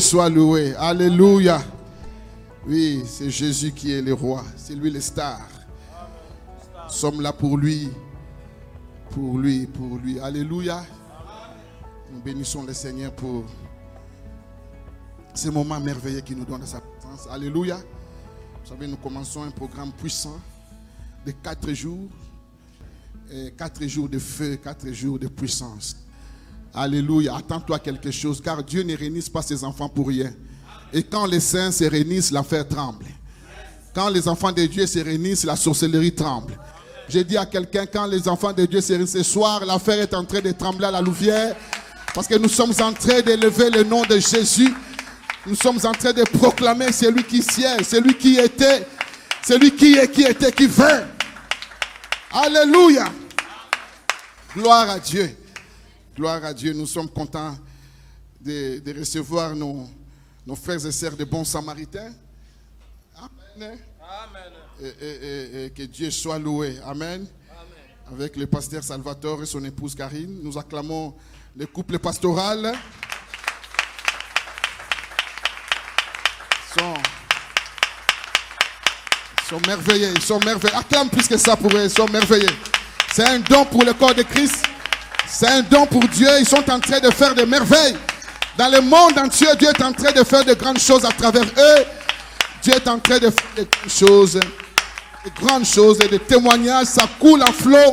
Soit loué. Alléluia. Oui, c'est Jésus qui est le roi. C'est lui le star. Nous sommes là pour lui. Pour lui, pour lui. Alléluia. Nous bénissons le Seigneur pour ce moment merveilleux qu'il nous donne à sa présence. Alléluia. Vous savez, nous commençons un programme puissant de quatre jours. Et quatre jours de feu, quatre jours de puissance. Alléluia. Attends-toi quelque chose, car Dieu ne réunit pas ses enfants pour rien. Et quand les saints se réunissent, l'affaire tremble. Quand les enfants de Dieu se réunissent, la sorcellerie tremble. J'ai dit à quelqu'un, quand les enfants de Dieu se réunissent ce soir, l'affaire est en train de trembler à la louvière. Parce que nous sommes en train d'élever le nom de Jésus. Nous sommes en train de proclamer celui qui sied, celui qui était, celui qui est, qui était, qui veut. Alléluia. Gloire à Dieu. Gloire à Dieu. Nous sommes contents de, de recevoir nos, nos frères et sœurs de bons samaritains. Amen. Et, et- et- et que Dieu soit loué. Amen. Avec le pasteur Salvatore et son épouse Karine, nous acclamons le couple pastoral. Ils sont, ils sont merveilleux, ils sont merveilleux. Acclame plus que ça pour eux, ils sont merveilleux. C'est un don pour le corps de Christ. C'est un don pour Dieu. Ils sont en train de faire des merveilles. Dans le monde entier, Dieu est en train de faire de grandes choses à travers eux. Dieu est en train de faire de grandes choses. De grandes choses et des témoignages. Ça coule en flot.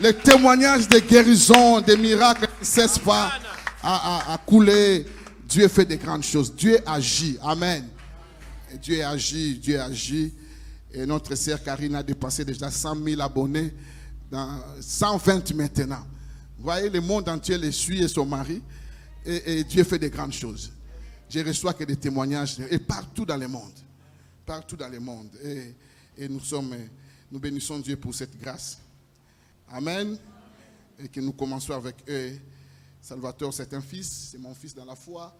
Les témoignages de guérison, des miracles ne cessent pas à, à- à couler. Dieu fait de grandes choses. Dieu agit. Amen. Dieu agit, Dieu agit. Et notre sœur Karine a dépassé déjà 100 000 abonnés, dans 120 maintenant. Vous voyez, le monde entier les suit et son mari. Et, Dieu fait de grandes choses. Je reçois que des témoignages et partout dans le monde. Partout dans le monde. Et, nous sommes, nous bénissons Dieu pour cette grâce. Amen. Et que nous commençons avec eux. Salvatore, c'est un fils, c'est mon fils dans la foi.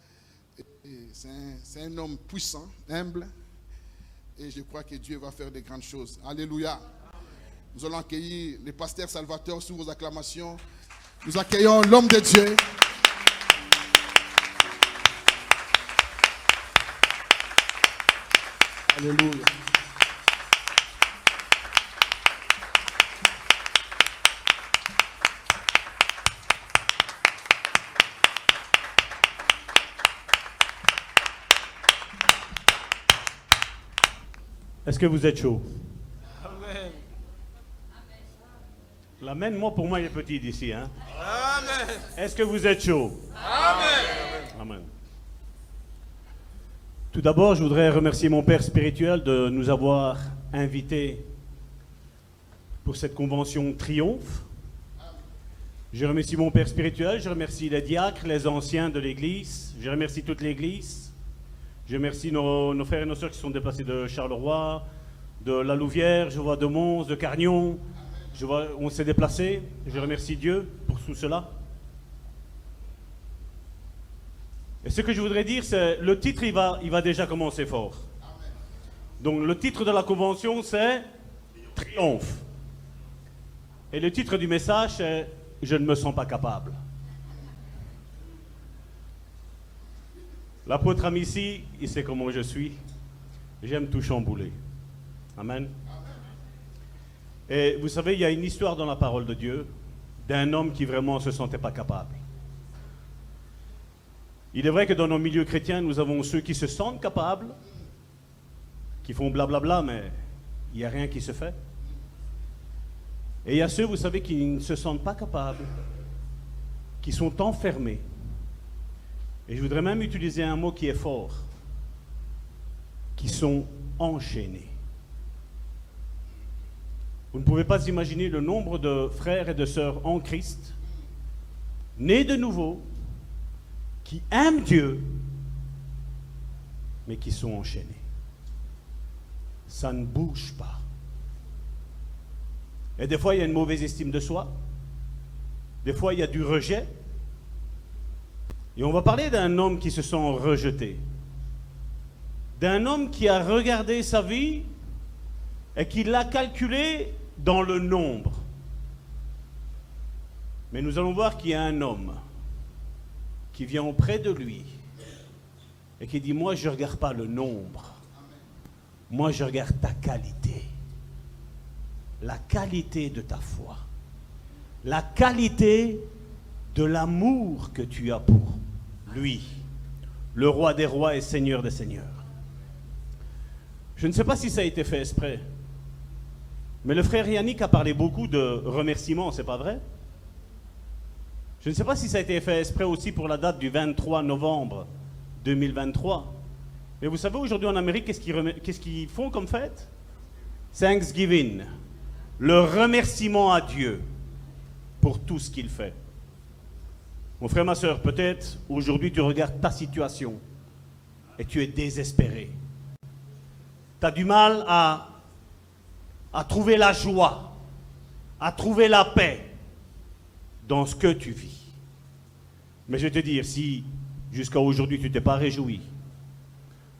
C'est un, un homme puissant, humble. Et je crois que Dieu va faire de grandes choses. Alléluia. Nous allons accueillir le pasteur Salvatore sous vos acclamations. Nous accueillons l'homme de Dieu. Alléluia. Est-ce que vous êtes chaud? L'amen, moi, pour moi, il est petit d'ici. Hein? Est-ce que vous êtes chaud? Amen. Tout d'abord, je voudrais remercier mon Père spirituel de nous avoir invités pour cette convention Triomphe. Je remercie mon Père spirituel, je remercie les diacres, les anciens de l'Église, je remercie toute l'Église. Je remercie nos, nos frères et nos sœurs qui sont déplacés de Charleroi, de La Louvière, je vois de Mons, de Carnion. On s'est déplacés. Je remercie Dieu pour tout cela. Et ce que je voudrais dire, c'est le titre, il va, il va déjà commencer fort. Donc le titre de la convention, c'est Triomphe. Et le titre du message, c'est Je ne me sens pas capable. L'apôtre Amici, il sait comment je suis. J'aime tout chambouler. Amen. Et vous savez, il y a une histoire dans la parole de Dieu d'un homme qui vraiment ne se sentait pas capable. Il est vrai que dans nos milieux chrétiens, nous avons ceux qui se sentent capables, qui font blablabla, mais il n'y a rien qui se fait. Et il y a ceux, vous savez, qui ne se sentent pas capables, qui sont enfermés. Et je voudrais même utiliser un mot qui est fort, qui sont enchaînés. Vous ne pouvez pas imaginer le nombre de frères et de sœurs en Christ, nés de nouveau, qui aiment Dieu, mais qui sont enchaînés. Ça ne bouge pas. Et des fois, il y a une mauvaise estime de soi. Des fois, il y a du rejet. Et on va parler d'un homme qui se sent rejeté. D'un homme qui a regardé sa vie et qui l'a calculé dans le nombre. Mais nous allons voir qu'il y a un homme qui vient auprès de lui et qui dit, moi je ne regarde pas le nombre, moi je regarde ta qualité, la qualité de ta foi, la qualité de l'amour que tu as pour lui, le roi des rois et seigneur des seigneurs. Je ne sais pas si ça a été fait exprès, mais le frère Yannick a parlé beaucoup de remerciements, c'est pas vrai? Je ne sais pas si ça a été fait exprès aussi pour la date du 23 novembre 2023. Mais vous savez, aujourd'hui en Amérique, qu'est-ce qu'ils font comme fête? Thanksgiving. Le remerciement à Dieu pour tout ce qu'il fait. Mon frère, ma soeur, peut-être aujourd'hui tu regardes ta situation et tu es désespéré. Tu as du mal à, à trouver la joie, à trouver la paix dans ce que tu vis. Mais je vais te dire, si jusqu'à aujourd'hui tu t'es pas réjoui,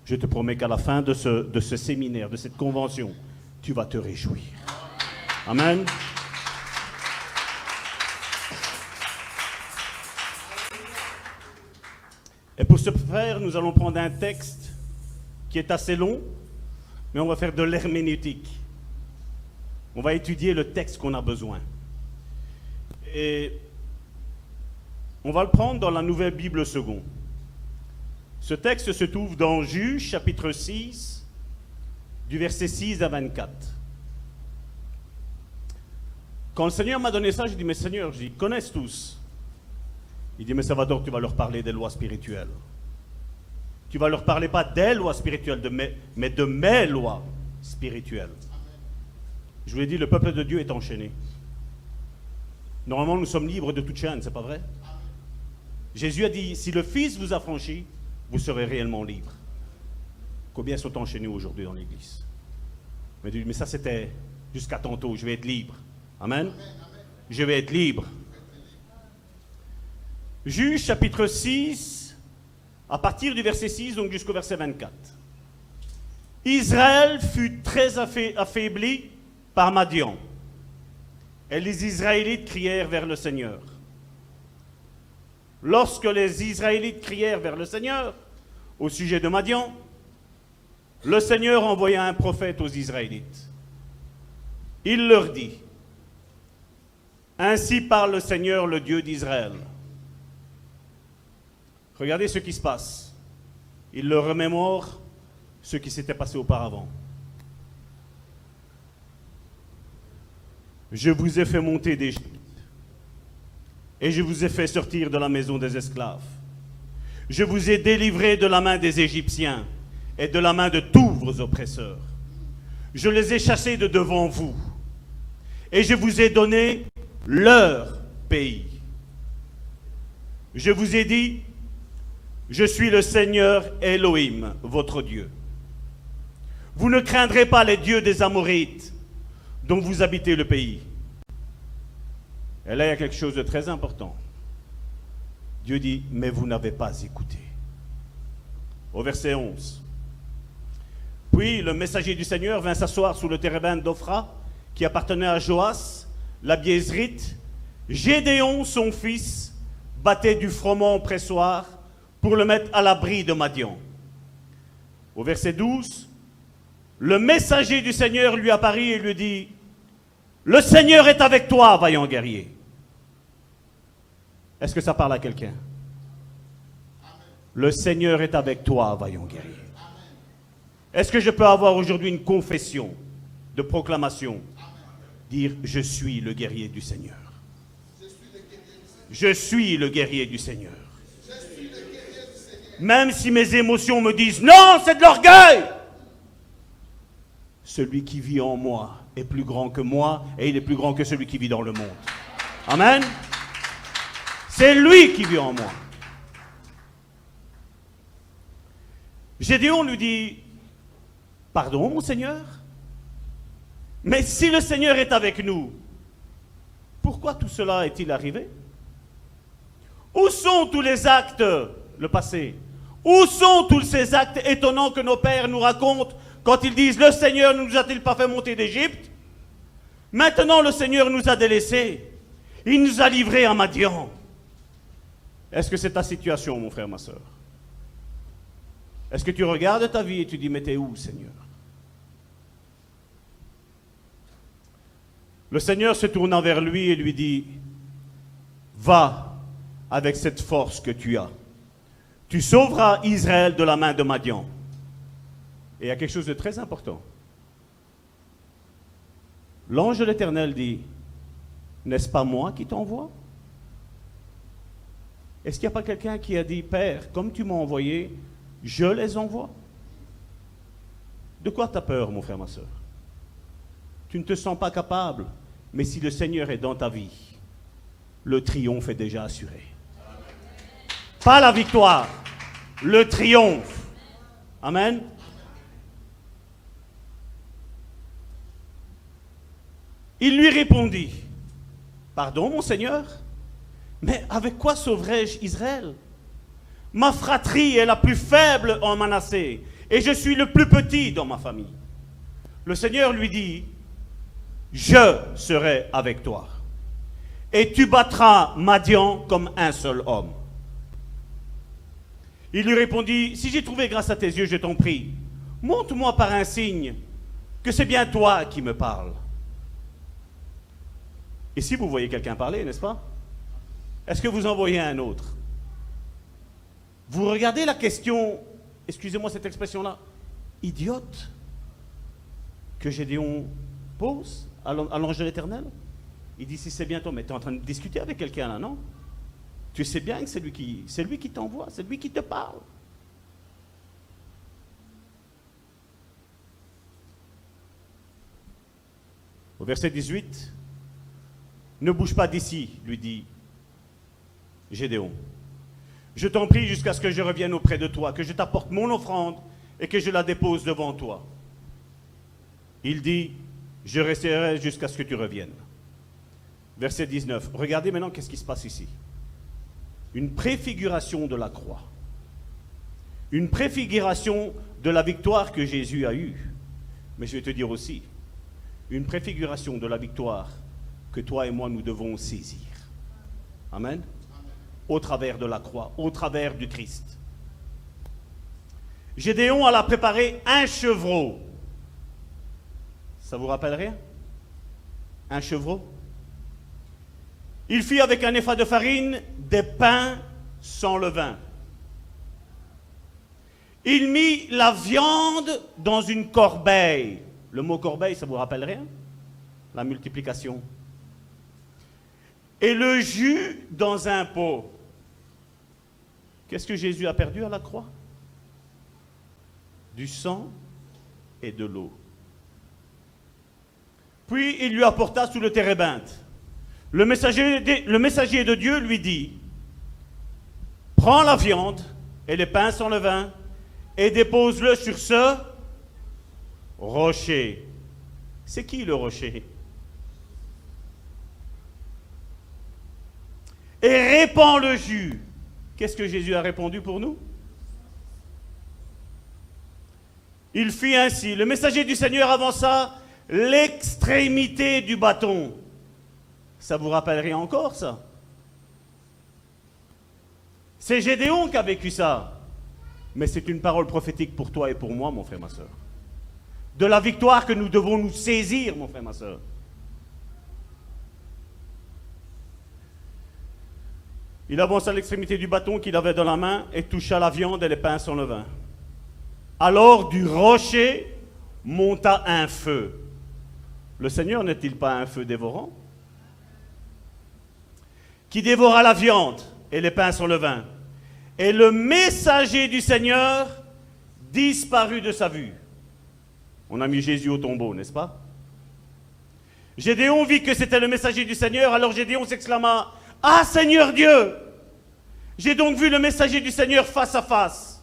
je te promets qu'à la fin de ce, de ce séminaire, de cette convention, tu vas te réjouir. Amen. Et pour ce faire, nous allons prendre un texte qui est assez long, mais on va faire de l'herméneutique. On va étudier le texte qu'on a besoin. Et on va le prendre dans la Nouvelle Bible seconde. Ce texte se trouve dans Juge chapitre 6, du verset 6 à 24. Quand le Seigneur m'a donné ça, j'ai dit, mais Seigneur, j'y connais tous. Il dit, mais Salvador, tu vas leur parler des lois spirituelles. Tu vas leur parler pas des lois spirituelles, de mais de mes lois spirituelles. Je vous ai dit, le peuple de Dieu est enchaîné. Normalement, nous sommes libres de toute chaîne, c'est pas vrai? Jésus a dit, si le Fils vous a franchi, vous serez réellement libre. Combien sont enchaînés aujourd'hui dans l'Église? Mais, mais ça, c'était jusqu'à tantôt, je vais être libre. Amen? Je vais être libre. Juge chapitre 6, à partir du verset 6, donc jusqu'au verset 24. Israël fut très affaibli par Madian. Et les Israélites crièrent vers le Seigneur. Lorsque les Israélites crièrent vers le Seigneur au sujet de Madian, le Seigneur envoya un prophète aux Israélites. Il leur dit, Ainsi parle le Seigneur, le Dieu d'Israël. Regardez ce qui se passe. Il leur remémore ce qui s'était passé auparavant. Je vous ai fait monter d'Égypte et je vous ai fait sortir de la maison des esclaves. Je vous ai délivré de la main des Égyptiens et de la main de tous vos oppresseurs. Je les ai chassés de devant vous et je vous ai donné leur pays. Je vous ai dit, je suis le Seigneur Elohim, votre Dieu. Vous ne craindrez pas les dieux des Amorites dont vous habitez le pays. Et là, il y a quelque chose de très important. Dieu dit, mais vous n'avez pas écouté. Au verset 11. Puis le messager du Seigneur vint s'asseoir sous le térébin d'Ophra, qui appartenait à Joas, la Biésrite. Gédéon, son fils, battait du froment pressoir pour le mettre à l'abri de Madian. Au verset 12, le messager du Seigneur lui apparut et lui dit, le Seigneur est avec toi, vaillant guerrier. Est-ce que ça parle à quelqu'un? Le Seigneur est avec toi, vaillant guerrier. Est-ce que je peux avoir aujourd'hui une confession de proclamation? Dire, je suis le guerrier du Seigneur. Je suis le guerrier du Seigneur. Même si mes émotions me disent non, c'est de l'orgueil. Celui qui vit en moi est plus grand que moi et il est plus grand que celui qui vit dans le monde. Amen. C'est lui qui vit en moi. Gédéon lui dit, pardon mon Seigneur, mais si le Seigneur est avec nous, pourquoi tout cela est-il arrivé? Où sont tous les actes, le passé? Où sont tous ces actes étonnants que nos pères nous racontent quand ils disent Le Seigneur ne nous a-t-il pas fait monter d'Égypte? Maintenant, le Seigneur nous a délaissés. Il nous a livrés à Madian. Est-ce que c'est ta situation, mon frère, ma soeur Est-ce que tu regardes ta vie et tu dis, mais t'es où, Seigneur? Le Seigneur se tournant vers lui et lui dit, va avec cette force que tu as. Tu sauveras Israël de la main de Madian. Et il y a quelque chose de très important. L'ange de l'Éternel dit, n'est-ce pas moi qui t'envoie? Est-ce qu'il n'y a pas quelqu'un qui a dit, Père, comme tu m'as envoyé, je les envoie? De quoi tu as peur, mon frère, ma soeur Tu ne te sens pas capable, mais si le Seigneur est dans ta vie, le triomphe est déjà assuré. Pas la victoire, le triomphe. Amen. Il lui répondit, Pardon, mon Seigneur, mais avec quoi sauverai-je Israël? Ma fratrie est la plus faible en Manassé, et je suis le plus petit dans ma famille. Le Seigneur lui dit, Je serai avec toi, et tu battras Madian comme un seul homme. Il lui répondit, Si j'ai trouvé grâce à tes yeux, je t'en prie, montre-moi par un signe que c'est bien toi qui me parles. Et si vous voyez quelqu'un parler, n'est-ce pas? Est-ce que vous en voyez un autre? Vous regardez la question, excusez-moi cette expression-là, idiote, que Gédéon pose à l'ange de l'Éternel? Il dit, si c'est bien toi, mais tu es en train de discuter avec quelqu'un là, non? Tu sais bien que c'est lui qui, c'est lui qui t'envoie, c'est lui qui te parle. Au verset 18, ne bouge pas d'ici, lui dit Gédéon. Je t'en prie jusqu'à ce que je revienne auprès de toi, que je t'apporte mon offrande et que je la dépose devant toi. Il dit, je resterai jusqu'à ce que tu reviennes. Verset 19. Regardez maintenant qu'est-ce qui se passe ici. Une préfiguration de la croix. Une préfiguration de la victoire que Jésus a eue. Mais je vais te dire aussi, une préfiguration de la victoire que toi et moi nous devons saisir. Amen. Au travers de la croix, au travers du Christ. Gédéon a préparé un chevreau. Ça vous rappelle rien? Un chevreau? Il fit avec un effet de farine des pains sans levain. Il mit la viande dans une corbeille. Le mot corbeille, ça vous rappelle rien? La multiplication et le jus dans un pot. Qu'est-ce que Jésus a perdu à la croix? Du sang et de l'eau. Puis il lui apporta sous le térébinthe. Le messager, de, Dieu lui dit, prends la viande et les pains sans levain et dépose-le sur ce rocher. C'est qui le rocher? Et répand le jus. Qu'est-ce que Jésus a répondu pour nous? Il fit ainsi. Le messager du Seigneur avança l'extrémité du bâton. Ça vous rappellerait encore ça? C'est Gédéon qui a vécu ça. Mais c'est une parole prophétique pour toi et pour moi, mon frère, ma soeur. De la victoire que nous devons nous saisir, mon frère, ma soeur. Il avança l'extrémité du bâton qu'il avait dans la main et toucha la viande et les pains sans levain. Alors du rocher monta un feu. Le Seigneur n'est-il pas un feu dévorant? Qui dévora la viande et les pains sans levain. Et le messager du Seigneur disparut de sa vue. On a mis Jésus au tombeau, n'est-ce pas? Gédéon vit que c'était le messager du Seigneur, alors Gédéon s'exclama ah Seigneur Dieu, j'ai donc vu le messager du Seigneur face à face.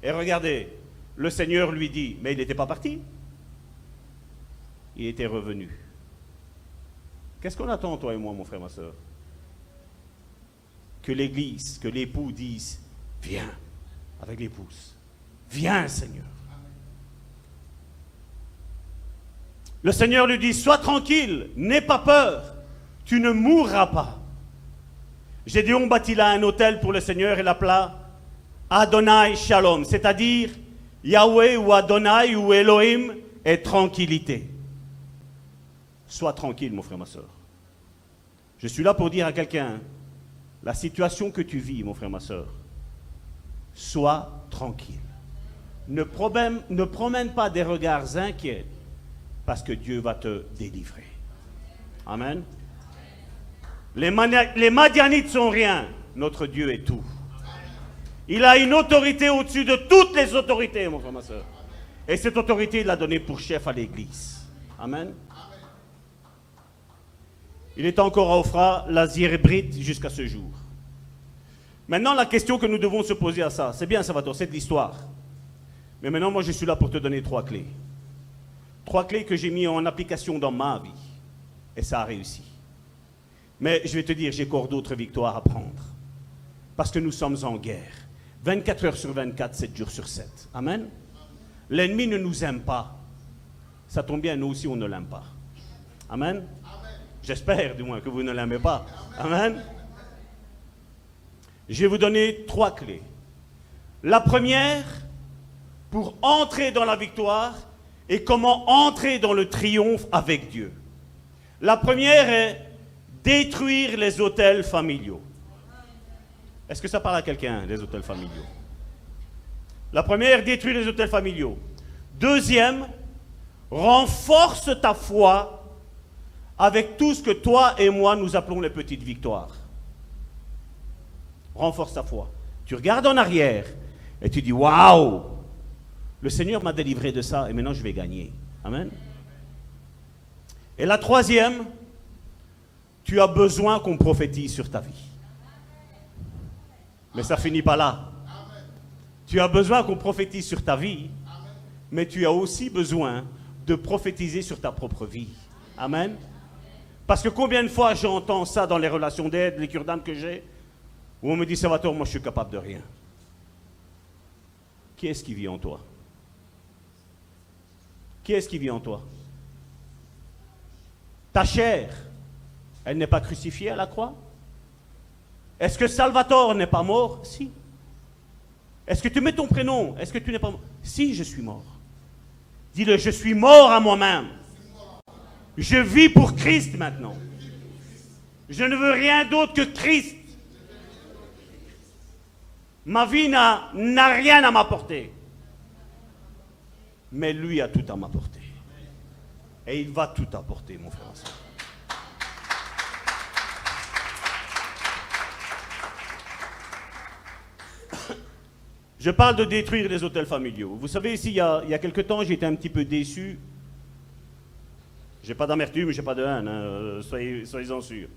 Et regardez, le Seigneur lui dit, mais il n'était pas parti. Il était revenu. Qu'est-ce qu'on attend, toi et moi, mon frère, ma soeur Que l'Église, que l'époux dise, viens avec l'épouse. Viens, Seigneur. Le Seigneur lui dit, sois tranquille, n'aie pas peur, tu ne mourras pas. Gédéon bâtit là un hôtel pour le Seigneur et l'appela Adonai Shalom, c'est-à-dire Yahweh ou Adonai ou Elohim est tranquillité. Sois tranquille, mon frère, ma soeur. Je suis là pour dire à quelqu'un, la situation que tu vis, mon frère, ma soeur, sois tranquille. Ne promène pas des regards inquiets parce que Dieu va te délivrer. Amen. Les, Madianites sont rien, notre Dieu est tout. Il a une autorité au-dessus de toutes les autorités, mon frère, ma soeur. Et cette autorité, il l'a donnée pour chef à l'Église. Amen. Il est encore à Ophra, la hybride jusqu'à ce jour. Maintenant, la question que nous devons se poser à ça, c'est bien, Salvatore, c'est de l'histoire. Mais maintenant, moi, je suis là pour te donner trois clés. Trois clés que j'ai mis en application dans ma vie. Et ça a réussi. Mais je vais te dire, j'ai encore d'autres victoires à prendre. Parce que nous sommes en guerre. 24 heures sur 24, 7 jours sur 7. Amen. L'ennemi ne nous aime pas. Ça tombe bien, nous aussi, on ne l'aime pas. Amen. J'espère du moins que vous ne l'aimez pas. Amen. Je vais vous donner trois clés. La première, pour entrer dans la victoire et comment entrer dans le triomphe avec Dieu. La première est détruire les hôtels familiaux. Est-ce que ça parle à quelqu'un, les hôtels familiaux? La première, détruire les hôtels familiaux. Deuxième, renforce ta foi avec tout ce que toi et moi nous appelons les petites victoires. Renforce ta foi. Tu regardes en arrière et tu dis Waouh Le Seigneur m'a délivré de ça et maintenant je vais gagner. Amen. Et la troisième, tu as besoin qu'on prophétise sur ta vie. Mais ça finit pas là. Tu as besoin qu'on prophétise sur ta vie, mais tu as aussi besoin de prophétiser sur ta propre vie. Amen. Parce que combien de fois j'entends ça dans les relations d'aide, les cure que j'ai, où on me dit, Salvatore, moi je suis capable de rien. Qui est-ce qui vit en toi? Qui est-ce qui vit en toi? Ta chair, elle n'est pas crucifiée à la croix Est-ce que Salvatore n'est pas mort? Si. Est-ce que tu mets ton prénom? Est-ce que tu n'es pas mort? Si, je suis mort. Dis-le, je suis mort à moi-même. Je vis pour Christ maintenant. Je ne veux rien d'autre que Christ. Ma vie n'a rien à m'apporter. Mais lui a tout à m'apporter. Et il va tout apporter, mon frère. Je parle de détruire les hôtels familiaux. Vous savez, ici, il y a, il y a quelque temps, j'étais un petit peu déçu j'ai pas d'amertume, j'ai pas de haine, hein, euh, soyez, en sûrs.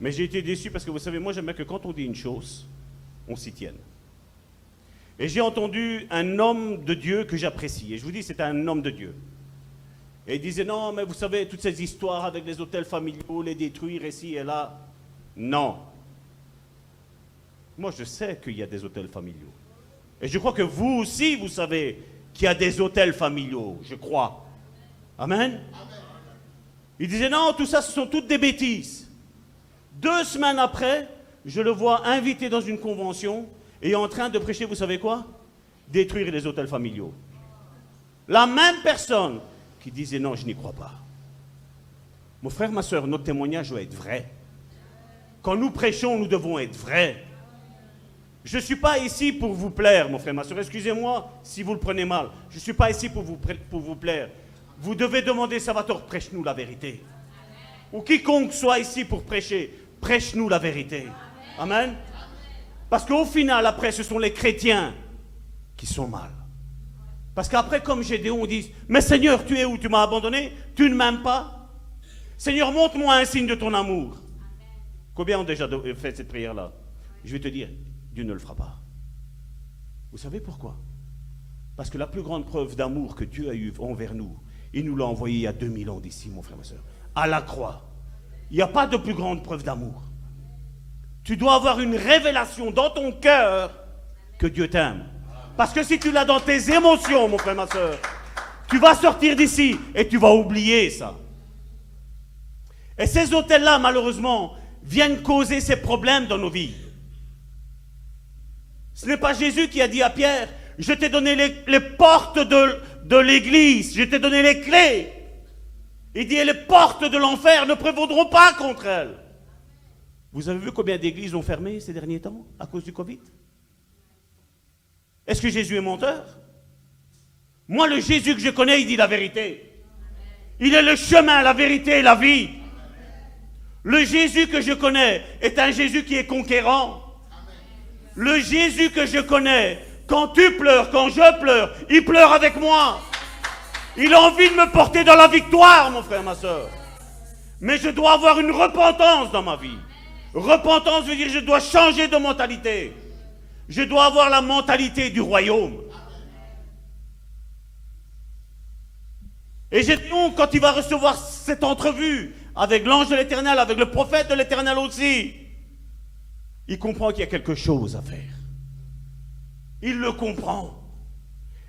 Mais j'ai été déçu parce que vous savez, moi j'aime bien que quand on dit une chose, on s'y tienne. Et j'ai entendu un homme de Dieu que j'apprécie. Et je vous dis, c'est un homme de Dieu. Et il disait, non, mais vous savez, toutes ces histoires avec les hôtels familiaux, les détruire ici et là. Non. Moi, je sais qu'il y a des hôtels familiaux. Et je crois que vous aussi, vous savez qu'il y a des hôtels familiaux, je crois. Amen? Il disait non, tout ça, ce sont toutes des bêtises. Deux semaines après, je le vois invité dans une convention et en train de prêcher, vous savez quoi? Détruire les hôtels familiaux. La même personne qui disait non, je n'y crois pas. Mon frère, ma soeur, notre témoignage doit être vrai. Quand nous prêchons, nous devons être vrais. Je ne suis pas ici pour vous plaire, mon frère, ma soeur. Excusez-moi si vous le prenez mal. Je ne suis pas ici pour vous, pour vous plaire. Vous devez demander, Salvatore, prêche-nous la vérité. Ou quiconque soit ici pour prêcher, prêche-nous la vérité. Amen. Parce qu'au final, après, ce sont les chrétiens qui sont mal. Parce qu'après, comme Gédéon, on dit, mais Seigneur, tu es où? Tu m'as abandonné? Tu ne m'aimes pas? Seigneur, montre-moi un signe de ton amour. Combien ont déjà fait cette prière-là? Je vais te dire, Dieu ne le fera pas. Vous savez pourquoi? Parce que la plus grande preuve d'amour que Dieu a eue envers nous, il nous l'a envoyé il y a 2000 ans d'ici, mon frère, ma soeur. À la croix. Il n'y a pas de plus grande preuve d'amour. Tu dois avoir une révélation dans ton cœur que Dieu t'aime. Parce que si tu l'as dans tes émotions, mon frère, ma soeur, tu vas sortir d'ici et tu vas oublier ça. Et ces hôtels-là, malheureusement, viennent causer ces problèmes dans nos vies. Ce n'est pas Jésus qui a dit à Pierre, je t'ai donné les, portes de, l'église, je t'ai donné les clés. Il dit, les portes de l'enfer ne prévaudront pas contre elles. Vous avez vu combien d'églises ont fermé ces derniers temps à cause du Covid? Est-ce que Jésus est menteur? Moi, le Jésus que je connais, il dit la vérité. Il est le chemin, la vérité et la vie. Le Jésus que je connais est un Jésus qui est conquérant. Le Jésus que je connais, quand tu pleures, quand je pleure, il pleure avec moi. Il a envie de me porter dans la victoire, mon frère, ma soeur. Mais je dois avoir une repentance dans ma vie. Repentance veut dire je dois changer de mentalité. Je dois avoir la mentalité du royaume. Et Gédéon, quand il va recevoir cette entrevue avec l'ange de l'éternel, avec le prophète de l'éternel aussi, il comprend qu'il y a quelque chose à faire. Il le comprend.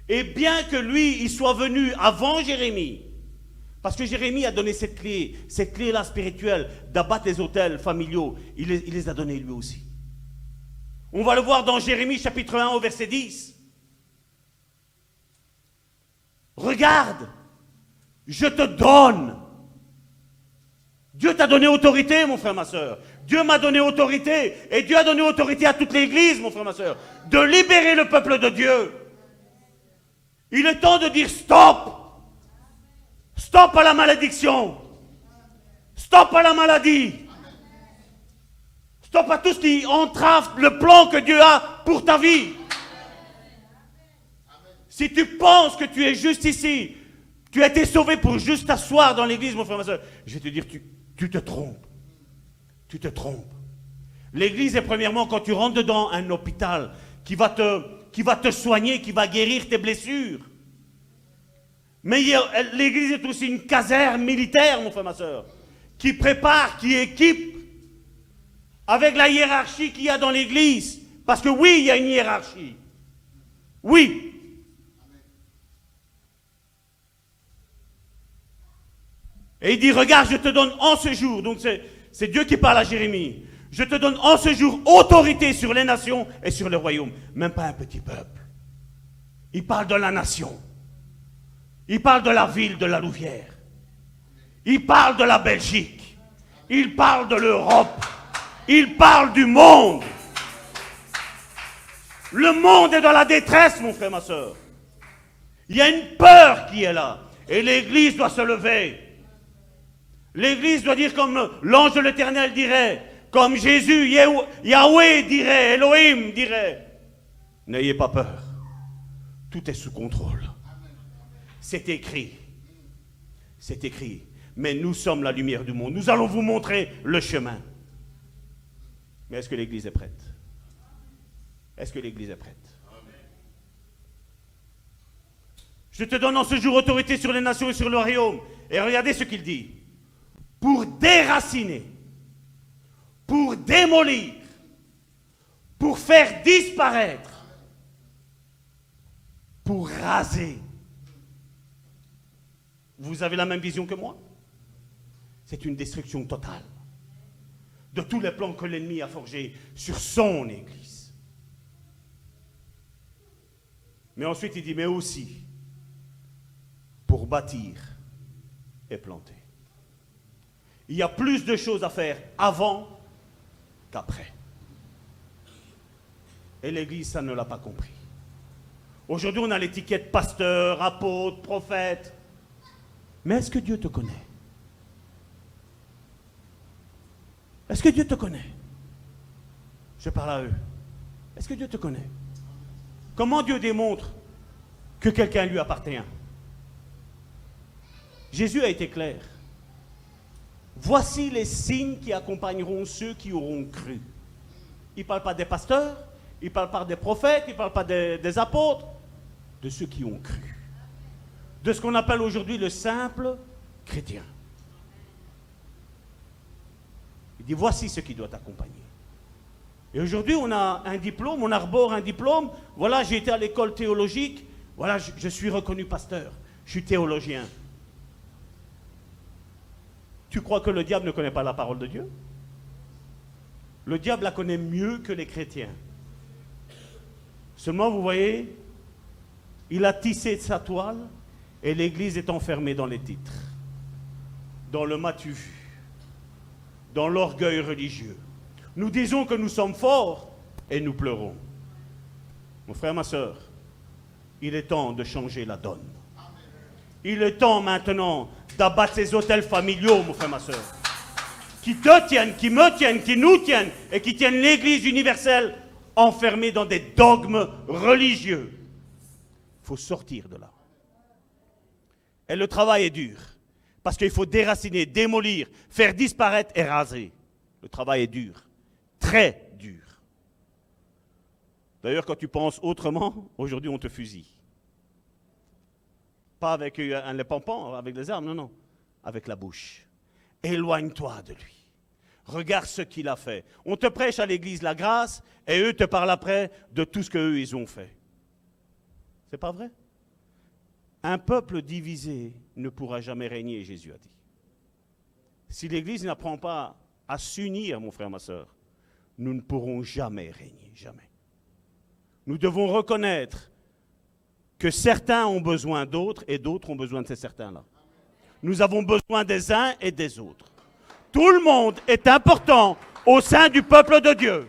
Et bien que lui, il soit venu avant Jérémie, parce que Jérémie a donné cette clé, cette clé-là spirituelle d'abattre les hôtels familiaux, il les, a donnés lui aussi. On va le voir dans Jérémie chapitre 1 au verset 10. Regarde, je te donne. Dieu t'a donné autorité, mon frère, ma soeur. Dieu m'a donné autorité. Et Dieu a donné autorité à toute l'Église, mon frère, ma soeur, de libérer le peuple de Dieu. Il est temps de dire stop. Stop à la malédiction. Stop à la maladie. Stop à tout ce qui entrave le plan que Dieu a pour ta vie. Si tu penses que tu es juste ici, tu as été sauvé pour juste t'asseoir dans l'église, mon frère, ma soeur, je vais te dire, tu, tu te trompes. Tu te trompes. L'église est premièrement quand tu rentres dedans un hôpital qui va te, qui va te soigner, qui va guérir tes blessures. Mais l'église est aussi une caserne militaire, mon frère, ma soeur, qui prépare, qui équipe avec la hiérarchie qu'il y a dans l'église. Parce que oui, il y a une hiérarchie. Oui. Et il dit, regarde, je te donne en ce jour, donc c'est Dieu qui parle à Jérémie, je te donne en ce jour autorité sur les nations et sur le royaume. Même pas un petit peuple. Il parle de la nation. Il parle de la ville de la Louvière. Il parle de la Belgique. Il parle de l'Europe. Il parle du monde. Le monde est dans la détresse, mon frère, ma soeur. Il y a une peur qui est là. Et l'Église doit se lever. L'Église doit dire comme l'ange de l'Éternel dirait, comme Jésus, Yahweh dirait, Elohim dirait, n'ayez pas peur, tout est sous contrôle. C'est écrit, c'est écrit, mais nous sommes la lumière du monde, nous allons vous montrer le chemin. Mais est-ce que l'Église est prête? Est-ce que l'Église est prête? Je te donne en ce jour autorité sur les nations et sur le royaume. Et regardez ce qu'il dit. Pour déraciner pour démolir, pour faire disparaître, pour raser. Vous avez la même vision que moi? C'est une destruction totale de tous les plans que l'ennemi a forgés sur son Église. Mais ensuite il dit, mais aussi pour bâtir et planter. Il y a plus de choses à faire avant après. Et l'Église, ça ne l'a pas compris. Aujourd'hui, on a l'étiquette pasteur, apôtre, prophète. Mais est-ce que Dieu te connaît? Est-ce que Dieu te connaît? Je parle à eux. Est-ce que Dieu te connaît? Comment Dieu démontre que quelqu'un lui appartient? Jésus a été clair. Voici les signes qui accompagneront ceux qui auront cru. Il ne parle pas des pasteurs, il ne parle pas des prophètes, il ne parle pas des, apôtres, de ceux qui ont cru. De ce qu'on appelle aujourd'hui le simple chrétien. Il dit, voici ce qui doit t'accompagner. Et aujourd'hui, on a un diplôme, on arbore un diplôme. Voilà, j'ai été à l'école théologique. Voilà, je suis reconnu pasteur. Je suis théologien. Tu crois que le diable ne connaît pas la parole de Dieu? Le diable la connaît mieux que les chrétiens. Seulement, vous voyez, il a tissé sa toile et l'Église est enfermée dans les titres, dans le matu, dans l'orgueil religieux. Nous disons que nous sommes forts et nous pleurons. Mon frère, ma soeur, il est temps de changer la donne. Il est temps maintenant d'abattre ces hôtels familiaux, mon frère, ma soeur, qui te tiennent, qui me tiennent, qui nous tiennent et qui tiennent l'Église universelle enfermée dans des dogmes religieux. Il faut sortir de là. Et le travail est dur, parce qu'il faut déraciner, démolir, faire disparaître et raser. Le travail est dur, très dur. D'ailleurs, quand tu penses autrement, aujourd'hui on te fusille. Avec un les avec les armes, non, non. Avec la bouche. Éloigne-toi de lui. Regarde ce qu'il a fait. On te prêche à l'église la grâce et eux te parlent après de tout ce qu'eux ils ont fait. C'est pas vrai? Un peuple divisé ne pourra jamais régner, Jésus a dit. Si l'église n'apprend pas à s'unir, mon frère, ma soeur, nous ne pourrons jamais régner, jamais. Nous devons reconnaître que certains ont besoin d'autres et d'autres ont besoin de ces certains-là. Nous avons besoin des uns et des autres. Tout le monde est important au sein du peuple de Dieu.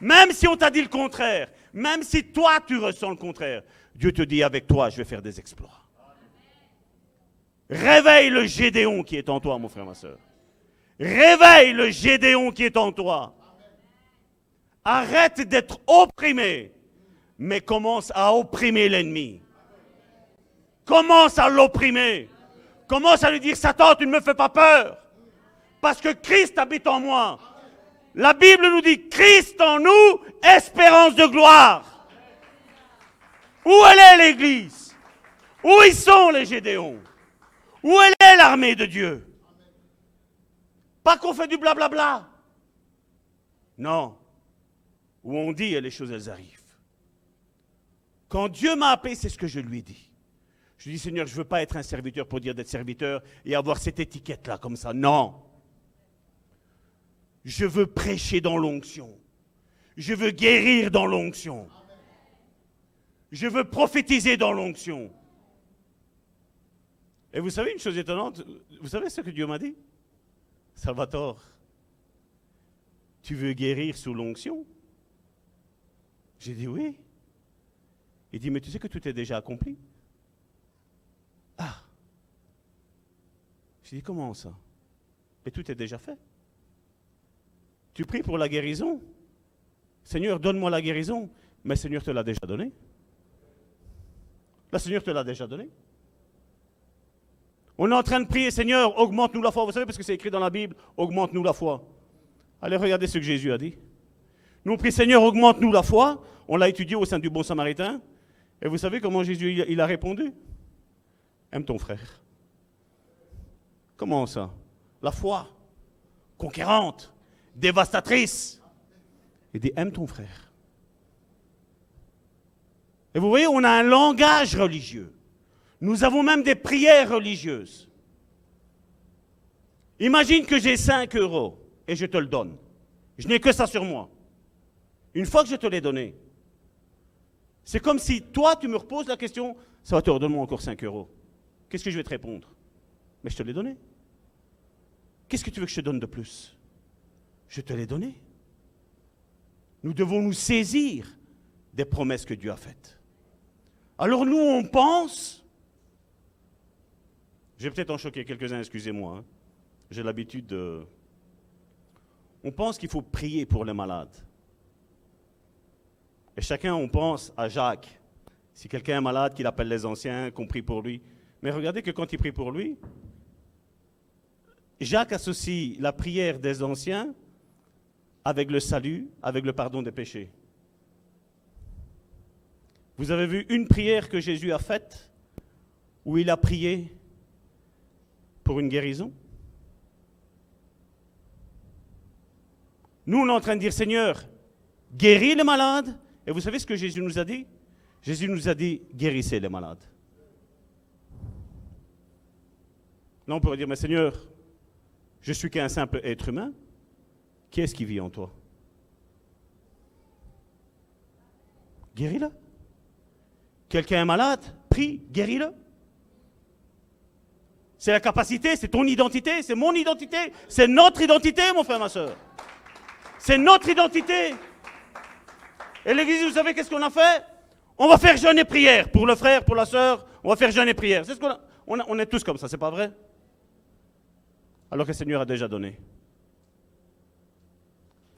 Même si on t'a dit le contraire, même si toi tu ressens le contraire, Dieu te dit avec toi, je vais faire des exploits. Réveille le Gédéon qui est en toi, mon frère, ma soeur. Réveille le Gédéon qui est en toi. Arrête d'être opprimé mais commence à opprimer l'ennemi. Commence à l'opprimer. Commence à lui dire, Satan, tu ne me fais pas peur. Parce que Christ habite en moi. La Bible nous dit, Christ en nous, espérance de gloire. Où est l'Église? Où ils sont les Gédéons? Où est l'armée de Dieu? Pas qu'on fait du blablabla. Non. Où on dit et les choses, elles arrivent. Quand Dieu m'a appelé, c'est ce que je lui ai dit. Je lui ai dit, Seigneur, je ne veux pas être un serviteur pour dire d'être serviteur et avoir cette étiquette-là comme ça. Non. Je veux prêcher dans l'onction. Je veux guérir dans l'onction. Je veux prophétiser dans l'onction. Et vous savez une chose étonnante? Vous savez ce que Dieu m'a dit? Salvatore, tu veux guérir sous l'onction? J'ai dit oui. Il dit, mais tu sais que tout est déjà accompli Ah Je dis, comment ça? Mais tout est déjà fait. Tu pries pour la guérison Seigneur, donne-moi la guérison. Mais Seigneur te l'a déjà donné. Le Seigneur te l'a déjà donné. On est en train de prier, Seigneur, augmente-nous la foi. Vous savez, parce que c'est écrit dans la Bible, augmente-nous la foi. Allez, regardez ce que Jésus a dit. Nous prions, Seigneur, augmente-nous la foi. On l'a étudié au sein du Bon Samaritain. Et vous savez comment Jésus a répondu? Aime ton frère. Comment ça? La foi, conquérante, dévastatrice. Il dit aime ton frère. Et vous voyez, on a un langage religieux. Nous avons même des prières religieuses. Imagine que j'ai 5 euros et je te le donne. Je n'ai que ça sur moi. Une fois que je te l'ai donné, c'est comme si toi, tu me reposes la question, ça va te redonner encore 5 euros. Qu'est-ce que je vais te répondre? Mais je te l'ai donné. Qu'est-ce que tu veux que je te donne de plus? Je te l'ai donné. Nous devons nous saisir des promesses que Dieu a faites. Alors nous, on pense, je vais peut-être en choquer quelques-uns, excusez-moi, hein. j'ai l'habitude de... On pense qu'il faut prier pour les malades. Et chacun, on pense à Jacques. Si quelqu'un est malade, qu'il appelle les anciens, qu'on prie pour lui. Mais regardez que quand il prie pour lui, Jacques associe la prière des anciens avec le salut, avec le pardon des péchés. Vous avez vu une prière que Jésus a faite où il a prié pour une guérison? Nous, on est en train de dire, Seigneur, guéris les malades et vous savez ce que Jésus nous a dit? Jésus nous a dit, guérissez les malades. Là, on pourrait dire, mais Seigneur, je suis qu'un simple être humain. Qui est-ce qui vit en toi? Guéris-le. Quelqu'un est malade, prie, guéris-le. C'est la capacité, c'est ton identité, c'est mon identité, c'est notre identité, mon frère, ma soeur. C'est notre identité. Et l'église, vous savez qu'est-ce qu'on a fait? On va faire jeûne et prière. Pour le frère, pour la soeur, on va faire jeûne et prière. C'est ce qu'on a. On, on est tous comme ça, c'est pas vrai? Alors que le Seigneur a déjà donné.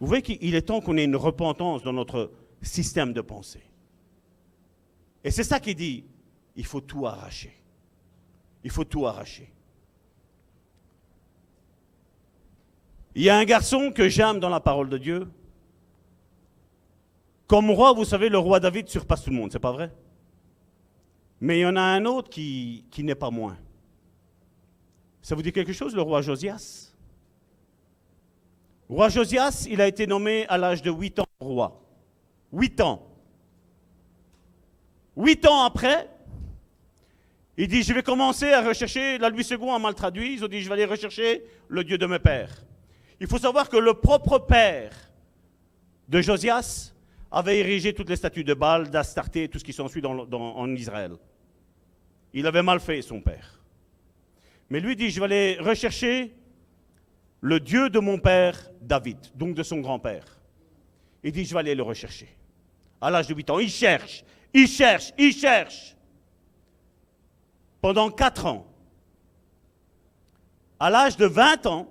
Vous voyez qu'il est temps qu'on ait une repentance dans notre système de pensée. Et c'est ça qu'il dit, il faut tout arracher. Il faut tout arracher. Il y a un garçon que j'aime dans la parole de Dieu. Comme roi, vous savez, le roi David surpasse tout le monde, c'est pas vrai? Mais il y en a un autre qui, qui n'est pas moins. Ça vous dit quelque chose, le roi Josias? Roi Josias, il a été nommé à l'âge de 8 ans roi. 8 ans. 8 ans après, il dit, je vais commencer à rechercher, la Louis II a mal traduit, ils ont dit, je vais aller rechercher le Dieu de mes pères. Il faut savoir que le propre père de Josias avait érigé toutes les statues de Baal, d'Astarté, tout ce qui s'ensuit dans, en Israël. Il avait mal fait, son père. Mais lui dit, je vais aller rechercher le Dieu de mon père David, donc de son grand-père. Il dit, je vais aller le rechercher. À l'âge de 8 ans, il cherche, il cherche, il cherche. Pendant 4 ans. À l'âge de 20 ans,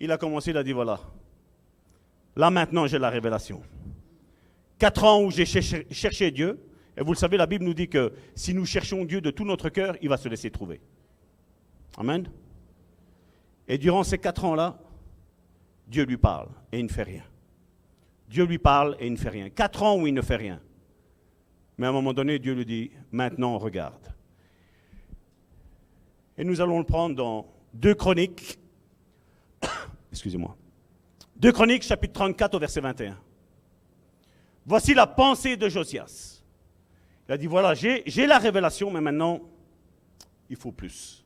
il a commencé, il a dit, voilà, là maintenant j'ai la révélation. 4 ans où j'ai cherché Dieu, et vous le savez, la Bible nous dit que si nous cherchons Dieu de tout notre cœur, il va se laisser trouver. Amen. Et durant ces quatre ans-là, Dieu lui parle et il ne fait rien. Dieu lui parle et il ne fait rien. Quatre ans où il ne fait rien. Mais à un moment donné, Dieu lui dit, maintenant regarde. Et nous allons le prendre dans deux chroniques. Excusez-moi. Deux chroniques, chapitre 34 au verset 21. Voici la pensée de Josias. Il a dit, voilà, j'ai la révélation, mais maintenant, il faut plus.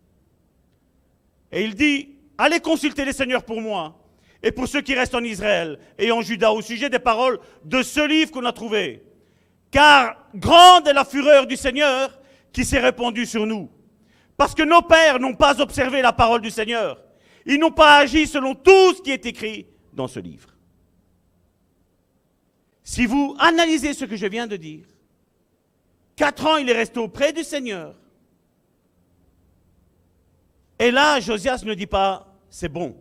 Et il dit, allez consulter les seigneurs pour moi et pour ceux qui restent en Israël et en Juda au sujet des paroles de ce livre qu'on a trouvé. Car grande est la fureur du Seigneur qui s'est répandue sur nous. Parce que nos pères n'ont pas observé la parole du Seigneur. Ils n'ont pas agi selon tout ce qui est écrit dans ce livre. Si vous analysez ce que je viens de dire, quatre ans il est resté auprès du Seigneur. Et là, Josias ne dit pas, c'est bon.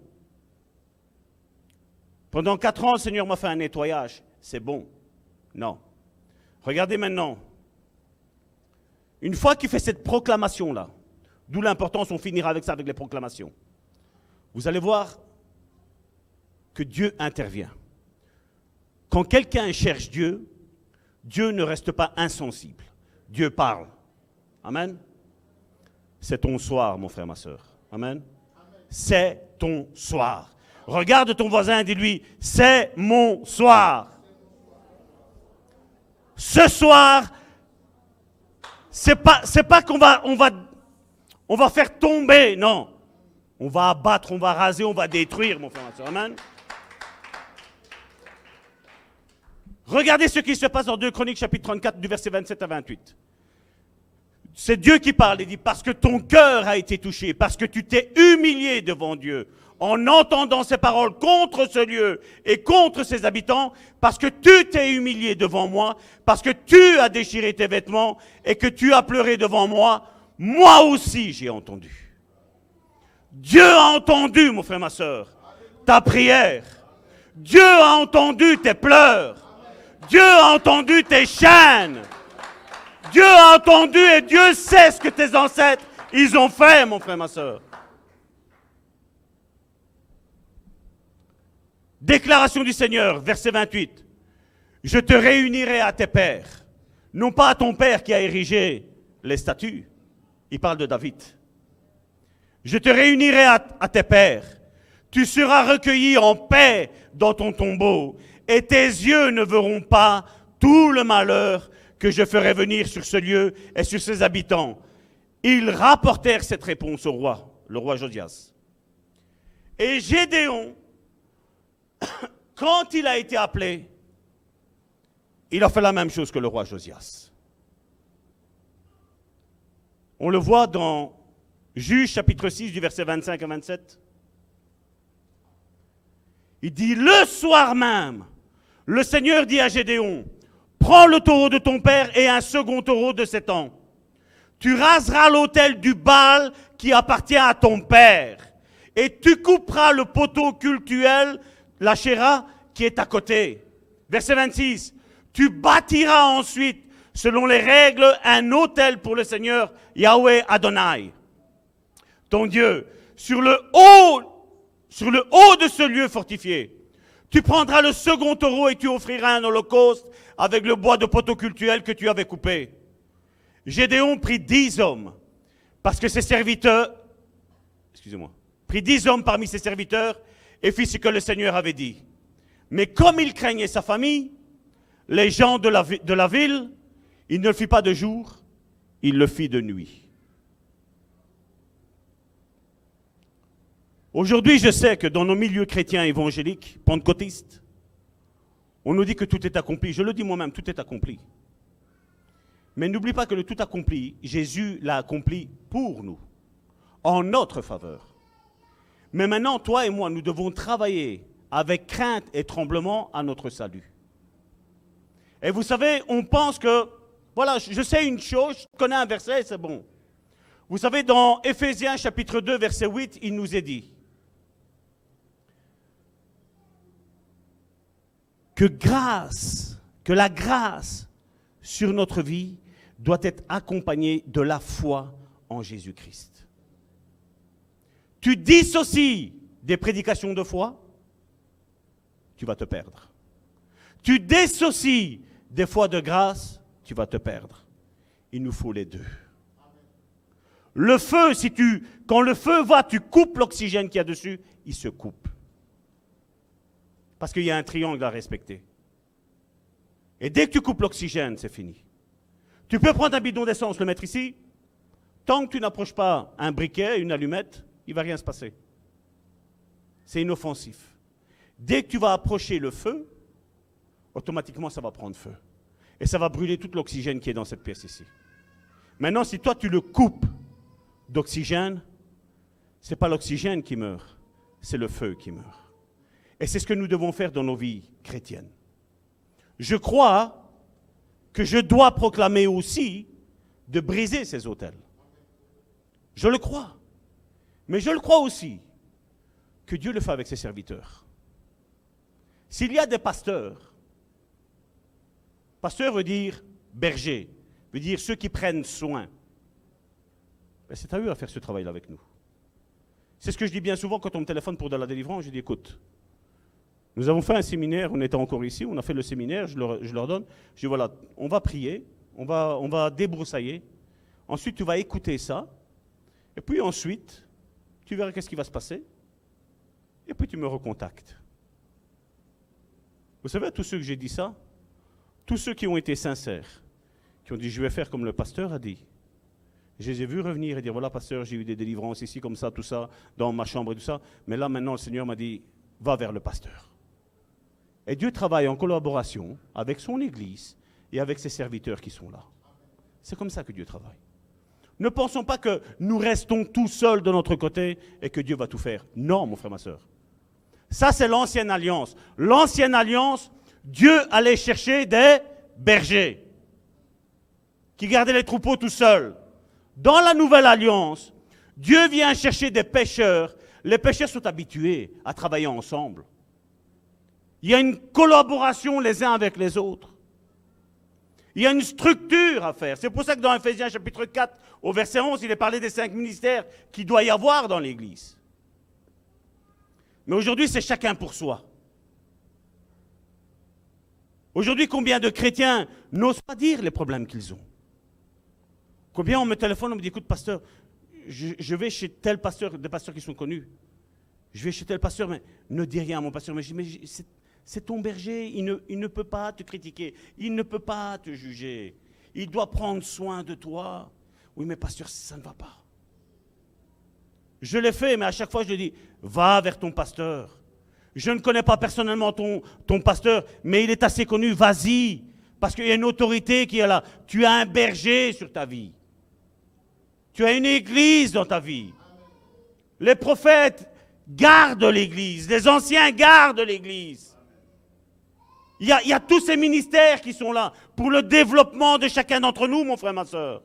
Pendant quatre ans, le Seigneur m'a fait un nettoyage, c'est bon. Non. Regardez maintenant. Une fois qu'il fait cette proclamation-là, d'où l'importance, on finira avec ça, avec les proclamations, vous allez voir que Dieu intervient. Quand quelqu'un cherche Dieu, Dieu ne reste pas insensible. Dieu parle. Amen. C'est ton soir, mon frère, ma soeur. Amen. C'est ton soir. Regarde ton voisin dis-lui, c'est mon soir. Ce soir, c'est pas, c'est pas qu'on va, on va, on va faire tomber, non. On va abattre, on va raser, on va détruire, mon frère, ma soeur. Amen. Regardez ce qui se passe dans 2 Chroniques chapitre 34 du verset 27 à 28. C'est Dieu qui parle. Il dit, parce que ton cœur a été touché, parce que tu t'es humilié devant Dieu, en entendant ces paroles contre ce lieu et contre ses habitants, parce que tu t'es humilié devant moi, parce que tu as déchiré tes vêtements et que tu as pleuré devant moi, moi aussi j'ai entendu. Dieu a entendu, mon frère, ma soeur, ta prière. Dieu a entendu tes pleurs. Dieu a entendu tes chaînes. Dieu a entendu et Dieu sait ce que tes ancêtres, ils ont fait, mon frère, ma soeur. Déclaration du Seigneur, verset 28. Je te réunirai à tes pères, non pas à ton père qui a érigé les statues. Il parle de David. Je te réunirai à, à tes pères. Tu seras recueilli en paix dans ton tombeau, et tes yeux ne verront pas tout le malheur que je ferai venir sur ce lieu et sur ses habitants. Ils rapportèrent cette réponse au roi, le roi Josias. Et Gédéon, quand il a été appelé, il a fait la même chose que le roi Josias. On le voit dans Juge chapitre 6 du verset 25 à 27. Il dit, le soir même, le Seigneur dit à Gédéon, prends le taureau de ton père et un second taureau de sept ans. Tu raseras l'autel du Baal qui appartient à ton père. Et tu couperas le poteau cultuel, la chéra, qui est à côté. Verset 26. Tu bâtiras ensuite, selon les règles, un autel pour le Seigneur Yahweh Adonai, ton Dieu, sur le haut sur le haut de ce lieu fortifié. Tu prendras le second taureau et tu offriras un holocauste avec le bois de poteau cultuel que tu avais coupé. Gédéon prit dix hommes, parce que ses serviteurs, excusez-moi, prit dix hommes parmi ses serviteurs et fit ce que le Seigneur avait dit. Mais comme il craignait sa famille, les gens de la, de la ville, il ne le fit pas de jour, il le fit de nuit. Aujourd'hui, je sais que dans nos milieux chrétiens évangéliques, pentecôtistes, on nous dit que tout est accompli. Je le dis moi-même, tout est accompli. Mais n'oublie pas que le tout accompli, Jésus l'a accompli pour nous, en notre faveur. Mais maintenant, toi et moi, nous devons travailler avec crainte et tremblement à notre salut. Et vous savez, on pense que, voilà, je sais une chose, je connais un verset, c'est bon. Vous savez, dans Éphésiens chapitre 2, verset 8, il nous est dit, que grâce, que la grâce sur notre vie doit être accompagnée de la foi en Jésus-Christ. Tu dissocies des prédications de foi, tu vas te perdre. Tu dissocies des fois de grâce, tu vas te perdre. Il nous faut les deux. Le feu, si tu, quand le feu va, tu coupes l'oxygène qu'il y a dessus, il se coupe. Parce qu'il y a un triangle à respecter. Et dès que tu coupes l'oxygène, c'est fini. Tu peux prendre un bidon d'essence, le mettre ici. Tant que tu n'approches pas un briquet, une allumette, il ne va rien se passer. C'est inoffensif. Dès que tu vas approcher le feu, automatiquement ça va prendre feu. Et ça va brûler tout l'oxygène qui est dans cette pièce ici. Maintenant, si toi tu le coupes d'oxygène, ce n'est pas l'oxygène qui meurt, c'est le feu qui meurt. Et c'est ce que nous devons faire dans nos vies chrétiennes. Je crois que je dois proclamer aussi de briser ces hôtels. Je le crois. Mais je le crois aussi que Dieu le fait avec ses serviteurs. S'il y a des pasteurs, pasteur veut dire berger, veut dire ceux qui prennent soin. Ben, c'est à eux à faire ce travail-là avec nous. C'est ce que je dis bien souvent quand on me téléphone pour de la délivrance. Je dis écoute, nous avons fait un séminaire, on était encore ici, on a fait le séminaire, je leur, donne, je dis voilà, on va prier, on va, on va débroussailler, ensuite tu vas écouter ça, et puis ensuite, tu verras qu'est-ce qui va se passer, et puis tu me recontactes. Vous savez, tous ceux que j'ai dit ça, tous ceux qui ont été sincères, qui ont dit je vais faire comme le pasteur a dit, je les ai vus revenir et dire voilà, pasteur, j'ai eu des délivrances ici, comme ça, tout ça, dans ma chambre et tout ça, mais là maintenant le Seigneur m'a dit va vers le pasteur. Et Dieu travaille en collaboration avec son Église et avec ses serviteurs qui sont là. C'est comme ça que Dieu travaille. Ne pensons pas que nous restons tout seuls de notre côté et que Dieu va tout faire. Non, mon frère, ma soeur. Ça, c'est l'ancienne alliance. L'ancienne alliance, Dieu allait chercher des bergers qui gardaient les troupeaux tout seuls. Dans la nouvelle alliance, Dieu vient chercher des pêcheurs. Les pêcheurs sont habitués à travailler ensemble. Il y a une collaboration les uns avec les autres. Il y a une structure à faire. C'est pour ça que dans Ephésiens chapitre 4, au verset 11, il est parlé des cinq ministères qu'il doit y avoir dans l'Église. Mais aujourd'hui, c'est chacun pour soi. Aujourd'hui, combien de chrétiens n'osent pas dire les problèmes qu'ils ont? Combien on me téléphone, on me dit, écoute, pasteur, je, vais chez tel pasteur, des pasteurs qui sont connus. Je vais chez tel pasteur, mais ne dis rien à mon pasteur. Mais, mais c'est ton berger, il ne, peut pas te critiquer, il ne peut pas te juger. Il doit prendre soin de toi. Oui, mais pasteur, ça ne va pas. Je l'ai fait, mais à chaque fois, je lui dis, va vers ton pasteur. Je ne connais pas personnellement ton, ton pasteur, mais il est assez connu, vas-y. Parce qu'il y a une autorité qui est là. Tu as un berger sur ta vie. Tu as une église dans ta vie. Les prophètes gardent l'église. Les anciens gardent l'église. Il y, a, tous ces ministères qui sont là pour le développement de chacun d'entre nous, mon frère, ma soeur.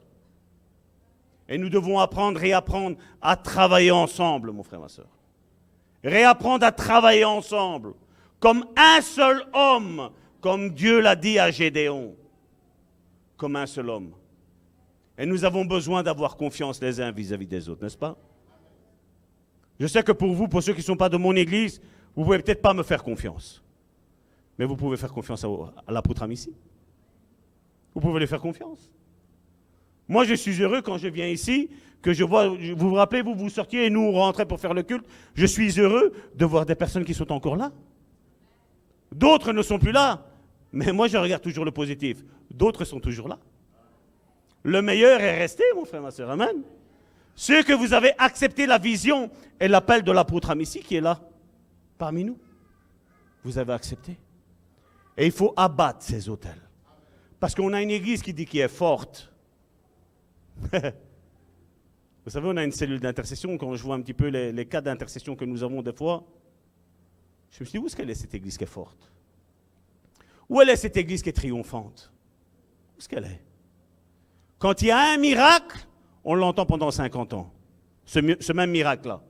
Et nous devons apprendre, réapprendre à travailler ensemble, mon frère, ma soeur. Réapprendre à travailler ensemble, comme un seul homme, comme Dieu l'a dit à Gédéon, comme un seul homme. Et nous avons besoin d'avoir confiance les uns vis-à-vis des autres, n'est-ce pas? Je sais que pour vous, pour ceux qui ne sont pas de mon église, vous ne pouvez peut-être pas me faire confiance. Mais vous pouvez faire confiance à, à l'apôtre Amici. Vous pouvez lui faire confiance. Moi, je suis heureux quand je viens ici, que je vois, vous vous rappelez, vous vous sortiez et nous on pour faire le culte. Je suis heureux de voir des personnes qui sont encore là. D'autres ne sont plus là. Mais moi, je regarde toujours le positif. D'autres sont toujours là. Le meilleur est resté, mon frère, ma soeur. Amen. Ceux que vous avez accepté la vision et l'appel de l'apôtre Amici qui est là, parmi nous, vous avez accepté. Et il faut abattre ces hôtels. Parce qu'on a une église qui dit qu'elle est forte. vous savez, on a une cellule d'intercession. Quand je vois un petit peu les, cas d'intercession que nous avons des fois, je me suis dit, où est-ce qu'elle est cette église qui est forte? Où est cette église qui est triomphante? Où est-ce qu'elle est? Quand il y a un miracle, on l'entend pendant 50 ans. Ce, ce même miracle-là.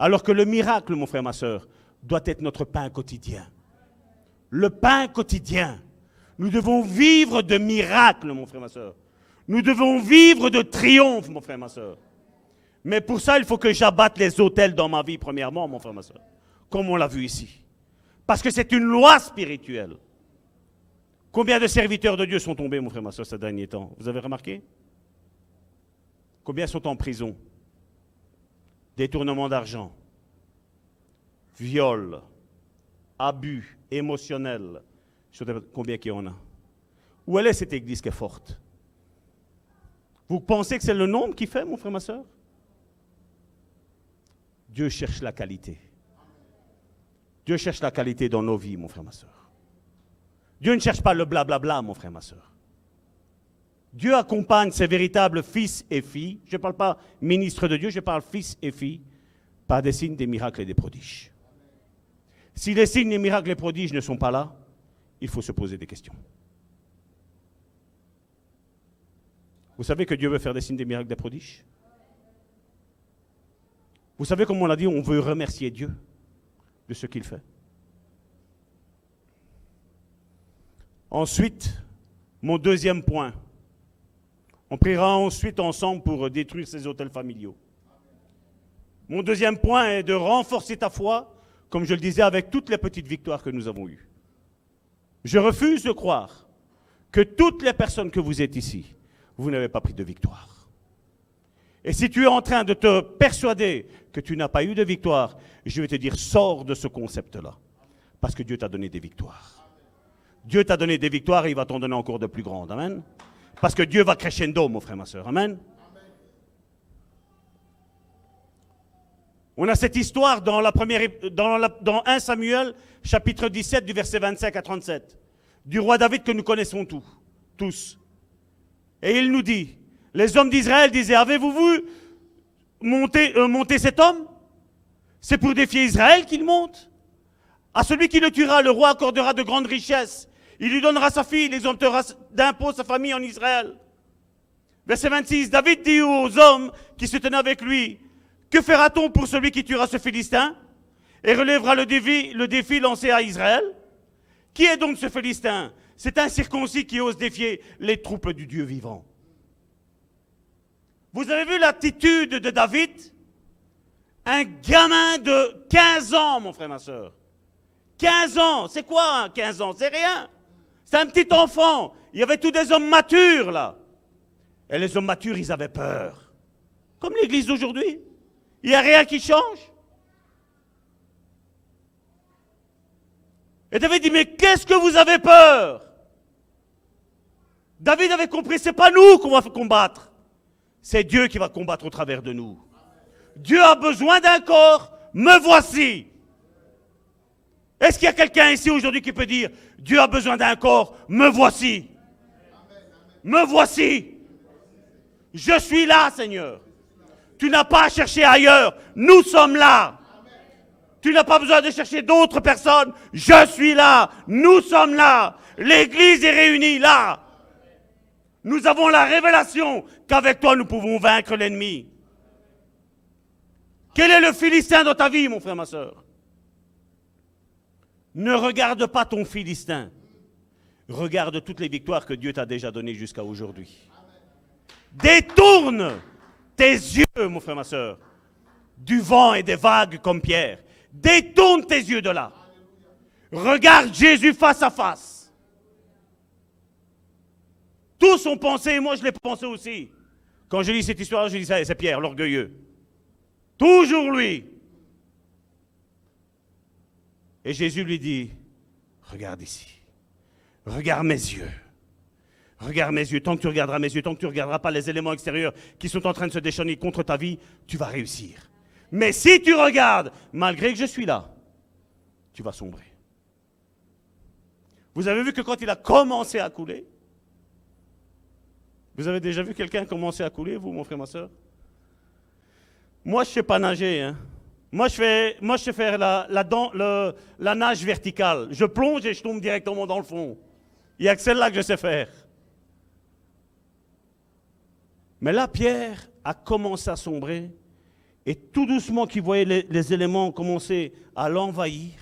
Alors que le miracle, mon frère, ma soeur, doit être notre pain quotidien. Le pain quotidien. Nous devons vivre de miracles, mon frère, ma soeur. Nous devons vivre de triomphe, mon frère, ma soeur. Mais pour ça, il faut que j'abatte les hôtels dans ma vie, premièrement, mon frère, ma soeur. Comme on l'a vu ici. Parce que c'est une loi spirituelle. Combien de serviteurs de Dieu sont tombés, mon frère, ma soeur, ces derniers temps? Vous avez remarqué? Combien sont en prison? Détournement d'argent, viol, abus émotionnel. Combien qu'il y en a Où est cette église qui est forte? Vous pensez que c'est le nombre qui fait, mon frère, ma soeur? Dieu cherche la qualité. Dieu cherche la qualité dans nos vies, mon frère, ma soeur. Dieu ne cherche pas le blablabla, mon frère, ma soeur. Dieu accompagne ses véritables fils et filles, je ne parle pas ministre de Dieu, je parle fils et filles, par des signes, des miracles et des prodiges. Si les signes, les miracles les prodiges ne sont pas là, il faut se poser des questions. Vous savez que Dieu veut faire des signes, des miracles, des prodiges? Vous savez, comme on l'a dit, on veut remercier Dieu de ce qu'il fait. Ensuite, mon deuxième point. On priera ensuite ensemble pour détruire ces hôtels familiaux. Mon deuxième point est de renforcer ta foi, comme je le disais, avec toutes les petites victoires que nous avons eues. Je refuse de croire que toutes les personnes que vous êtes ici, vous n'avez pas pris de victoire. Et si tu es en train de te persuader que tu n'as pas eu de victoire, je vais te dire, sors de ce concept-là. Parce que Dieu t'a donné des victoires. Dieu t'a donné des victoires et il va t'en donner encore de plus grandes. Amen. Parce que Dieu va crescendo, mon frère, ma soeur. Amen. On a cette histoire dans, la première, dans, la, dans 1 Samuel, chapitre 17, du verset 25 à 37, du roi David que nous connaissons tous. tous. Et il nous dit, les hommes d'Israël disaient, avez-vous vu monter, euh, cet homme? C'est pour défier Israël qu'il monte. À celui qui le tuera, le roi accordera de grandes richesses. Il lui donnera sa fille, il exemptera d'impôts sa famille en Israël. Verset 26, David dit aux hommes qui se tenaient avec lui, que fera-t-on pour celui qui tuera ce Philistin et relèvera le défi, lancé à Israël? Qui est donc ce Philistin? C'est un circoncis qui ose défier les troupes du Dieu vivant. Vous avez vu l'attitude de David? Un gamin de 15 ans, mon frère, ma soeur. 15 ans, c'est quoi 15 ans? C'est rien. C'est un petit enfant. Il y avait tous des hommes matures là. Et les hommes matures, ils avaient peur. Comme l'église d'aujourd'hui. Il n'y a rien qui change. Et David dit, mais qu'est-ce que vous avez peur? David avait compris, c'est pas nous qu'on va combattre. C'est Dieu qui va combattre au travers de nous. Dieu a besoin d'un corps, me voici. Est-ce qu'il y a quelqu'un ici aujourd'hui qui peut dire, Dieu a besoin d'un corps, me voici. Me voici. Je suis là, Seigneur. Tu n'as pas à chercher ailleurs. Nous sommes là. Tu n'as pas besoin de chercher d'autres personnes. Je suis là. Nous sommes là. L'Église est réunie là. Nous avons la révélation qu'avec toi nous pouvons vaincre l'ennemi. Quel est le Philistin dans ta vie, mon frère, ma soeur Ne regarde pas ton Philistin. Regarde toutes les victoires que Dieu t'a déjà données jusqu'à aujourd'hui. Détourne tes yeux, mon frère, ma soeur, du vent et des vagues comme Pierre. Détourne tes yeux de là. Regarde Jésus face à face. Tous ont pensé, moi je l'ai pensé aussi. Quand je lis cette histoire, je dis ça, c'est Pierre, l'orgueilleux. Toujours lui. Et Jésus lui dit, regarde ici, regarde mes yeux. Regarde mes yeux, tant que tu regarderas mes yeux, tant que tu ne regarderas pas les éléments extérieurs qui sont en train de se déchaîner contre ta vie, tu vas réussir. Mais si tu regardes, malgré que je suis là, tu vas sombrer. Vous avez vu que quand il a commencé à couler, vous avez déjà vu quelqu'un commencer à couler, vous, mon frère, ma soeur? Moi, je ne sais pas nager. Hein. Moi, je, fais, moi, je sais faire la, la nage verticale. Je plonge et je tombe directement dans le fond. Il n'y a que celle-là que je sais faire. Mais là, Pierre a commencé à sombrer. Et tout doucement qu'il voyait les, éléments commencer à l'envahir,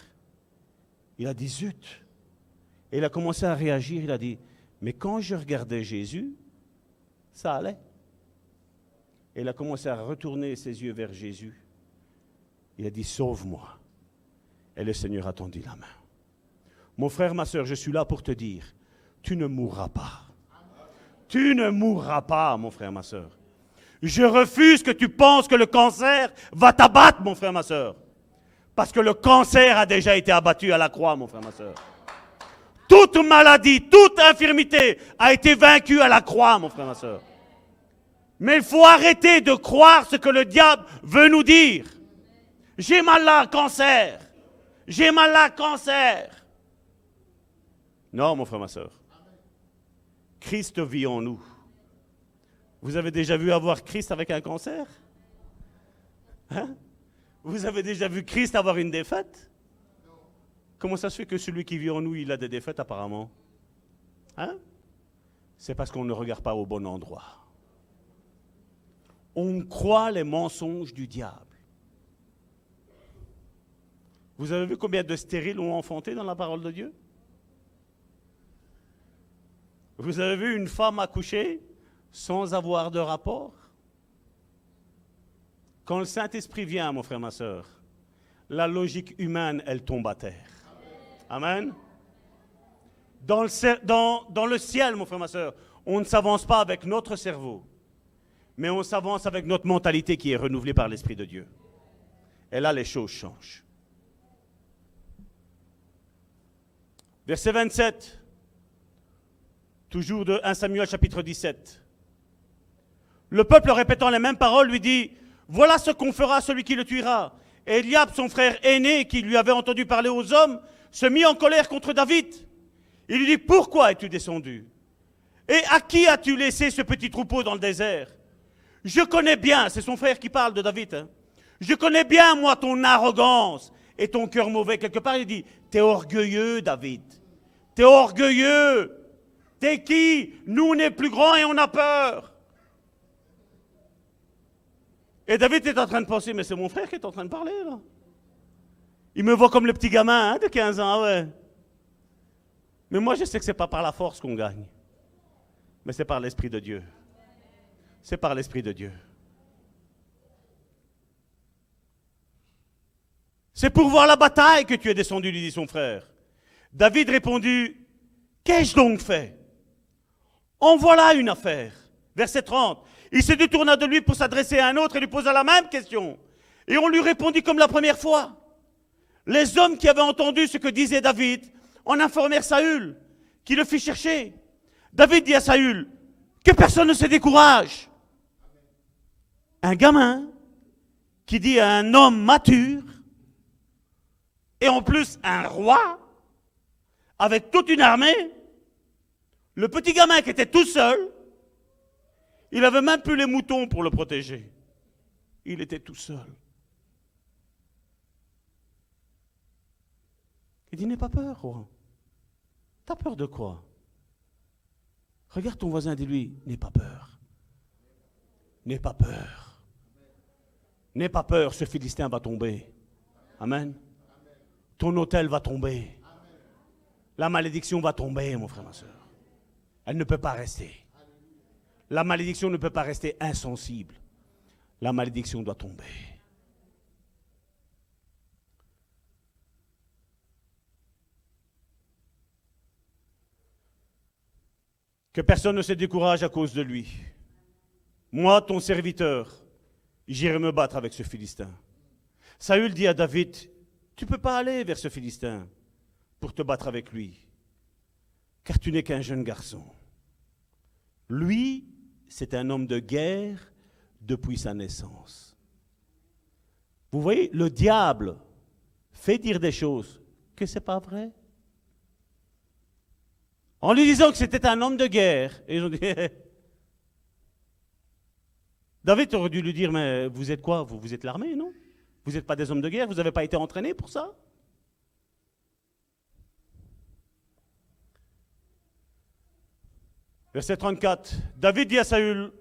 il a dit zut. Et il a commencé à réagir. Il a dit, mais quand je regardais Jésus, ça allait. Et il a commencé à retourner ses yeux vers Jésus. Il a dit, sauve-moi. Et le Seigneur a tendu la main. Mon frère, ma soeur, je suis là pour te dire, tu ne mourras pas. Tu ne mourras pas, mon frère, ma soeur. Je refuse que tu penses que le cancer va t'abattre, mon frère, ma soeur. Parce que le cancer a déjà été abattu à la croix, mon frère, ma soeur. Toute maladie, toute infirmité a été vaincue à la croix, mon frère, ma soeur. Mais il faut arrêter de croire ce que le diable veut nous dire. J'ai mal là, cancer. J'ai mal là, cancer. Non, mon frère, ma soeur. Christ vit en nous. Vous avez déjà vu avoir Christ avec un cancer? Hein? Vous avez déjà vu Christ avoir une défaite? Comment ça se fait que celui qui vit en nous, il a des défaites apparemment? Hein? C'est parce qu'on ne regarde pas au bon endroit. On croit les mensonges du diable. Vous avez vu combien de stériles ont enfanté dans la parole de Dieu? Vous avez vu une femme accoucher sans avoir de rapport? Quand le Saint-Esprit vient, mon frère, ma soeur, la logique humaine, elle tombe à terre. Amen. Dans le, ciel, mon frère, ma soeur, on ne s'avance pas avec notre cerveau, mais on s'avance avec notre mentalité qui est renouvelée par l'Esprit de Dieu. Et là, les choses changent. Verset 27, toujours de 1 Samuel chapitre 17. Le peuple répétant les mêmes paroles lui dit, voilà ce qu'on fera à celui qui le tuera. Et Eliab, son frère aîné, qui lui avait entendu parler aux hommes, se mit en colère contre David. Il lui dit, pourquoi es-tu descendu? Et à qui as-tu laissé ce petit troupeau dans le désert? Je connais bien, c'est son frère qui parle de David, hein. je connais bien, moi, ton arrogance et ton cœur mauvais. Quelque part, il dit, t'es orgueilleux, David. T'es orgueilleux. T'es qui? Nous, on est plus grands et on a peur. Et David est en train de penser, mais c'est mon frère qui est en train de parler, là. Il me voit comme le petit gamin hein, de 15 ans, ouais. Mais moi, je sais que ce n'est pas par la force qu'on gagne, mais c'est par l'Esprit de Dieu. C'est par l'Esprit de Dieu. C'est pour voir la bataille que tu es descendu, lui dit son frère. David répondit, qu'ai-je donc fait? En voilà une affaire. Verset 30. Il se détourna de lui pour s'adresser à un autre et lui posa la même question. Et on lui répondit comme la première fois. Les hommes qui avaient entendu ce que disait David en informèrent Saül, qui le fit chercher. David dit à Saül, que personne ne se décourage. Un gamin qui dit à un homme mature, et en plus un roi, avec toute une armée, le petit gamin qui était tout seul, il n'avait même plus les moutons pour le protéger. Il était tout seul. Il dit, n'aie pas peur, roi. T'as peur de quoi? Regarde ton voisin, dis-lui, n'aie pas peur. N'aie pas peur. N'aie pas peur, ce Philistin va tomber. Amen. Ton hôtel va tomber. La malédiction va tomber, mon frère, ma soeur. Elle ne peut pas rester. La malédiction ne peut pas rester insensible. La malédiction doit tomber. Que personne ne se décourage à cause de lui. Moi, ton serviteur, j'irai me battre avec ce Philistin. Saül dit à David, tu ne peux pas aller vers ce Philistin pour te battre avec lui, car tu n'es qu'un jeune garçon. Lui, c'est un homme de guerre depuis sa naissance. Vous voyez, le diable fait dire des choses que ce n'est pas vrai. En lui disant que c'était un homme de guerre. Et ils David aurait dû lui dire, mais vous êtes quoi? Vous, vous êtes l'armée, non? Vous n'êtes pas des hommes de guerre, vous n'avez pas été entraînés pour ça? Verset 34. David dit à Saül,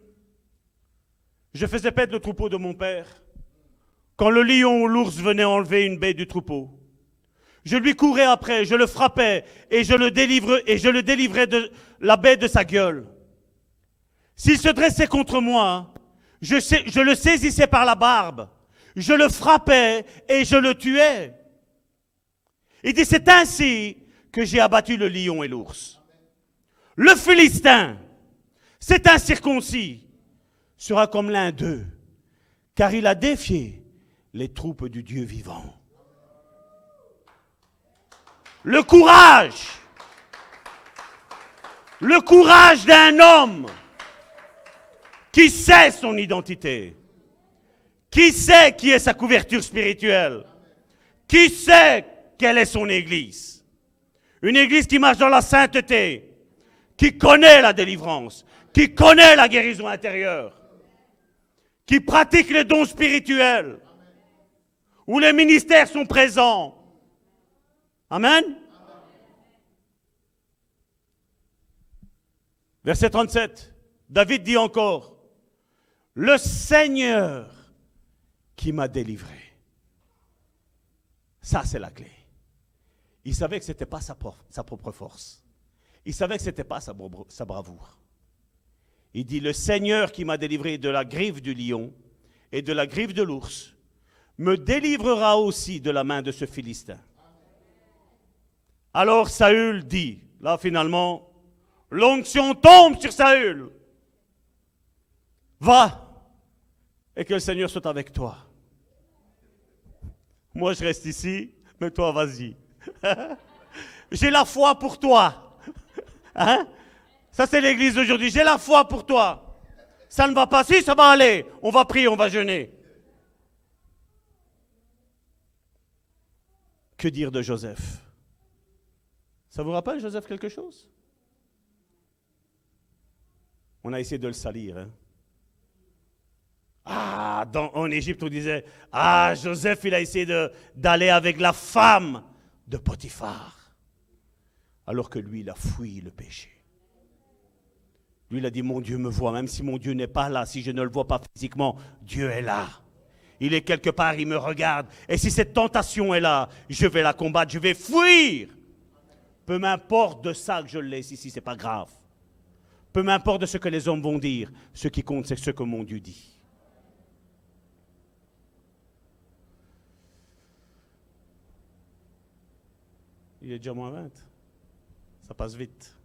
je faisais paître le troupeau de mon père quand le lion ou l'ours venait enlever une baie du troupeau. Je lui courais après, je le frappais et je le délivrais de la baie de sa gueule. S'il se dressait contre moi, je, je le saisissais par la barbe, je le frappais et je le tuais. Il dit, c'est ainsi que j'ai abattu le lion et l'ours. Le Philistin, c'est incirconcis, sera comme l'un d'eux, car il a défié les troupes du Dieu vivant. Le courage, le courage d'un homme qui sait son identité, qui sait qui est sa couverture spirituelle, qui sait quelle est son église. Une église qui marche dans la sainteté, qui connaît la délivrance, qui connaît la guérison intérieure, qui pratique les dons spirituels, où les ministères sont présents. Amen. Verset 37, David dit encore, le Seigneur qui m'a délivré. Ça, c'est la clé. Il savait que ce n'était pas sa, propre force. Il savait que ce n'était pas sa, bravoure. Il dit, le Seigneur qui m'a délivré de la griffe du lion et de la griffe de l'ours me délivrera aussi de la main de ce Philistin. Alors Saül dit, là finalement, l'onction tombe sur Saül. Va et que le Seigneur soit avec toi. Moi, je reste ici, mais toi, vas-y. J'ai la foi pour toi. Hein? Ça, c'est l'église d'aujourd'hui. J'ai la foi pour toi. Ça ne va pas. Si, ça va aller. On va prier, on va jeûner. Que dire de Joseph? Ça vous rappelle, Joseph, quelque chose? On a essayé de le salir. Hein? Ah, en Égypte, on disait, ah, Joseph, il a essayé d'aller avec la femme de Potiphar. Alors que lui, il a fui le péché. Lui, il a dit, mon Dieu me voit, même si mon Dieu n'est pas là, si je ne le vois pas physiquement, Dieu est là. Il est quelque part, il me regarde. Et si cette tentation est là, je vais la combattre, je vais fuir. Peu m'importe de ça que je laisse ici, c'est pas grave. Peu m'importe de ce que les hommes vont dire. Ce qui compte, c'est ce que mon Dieu dit. Il est déjà moins 20. Ça passe vite.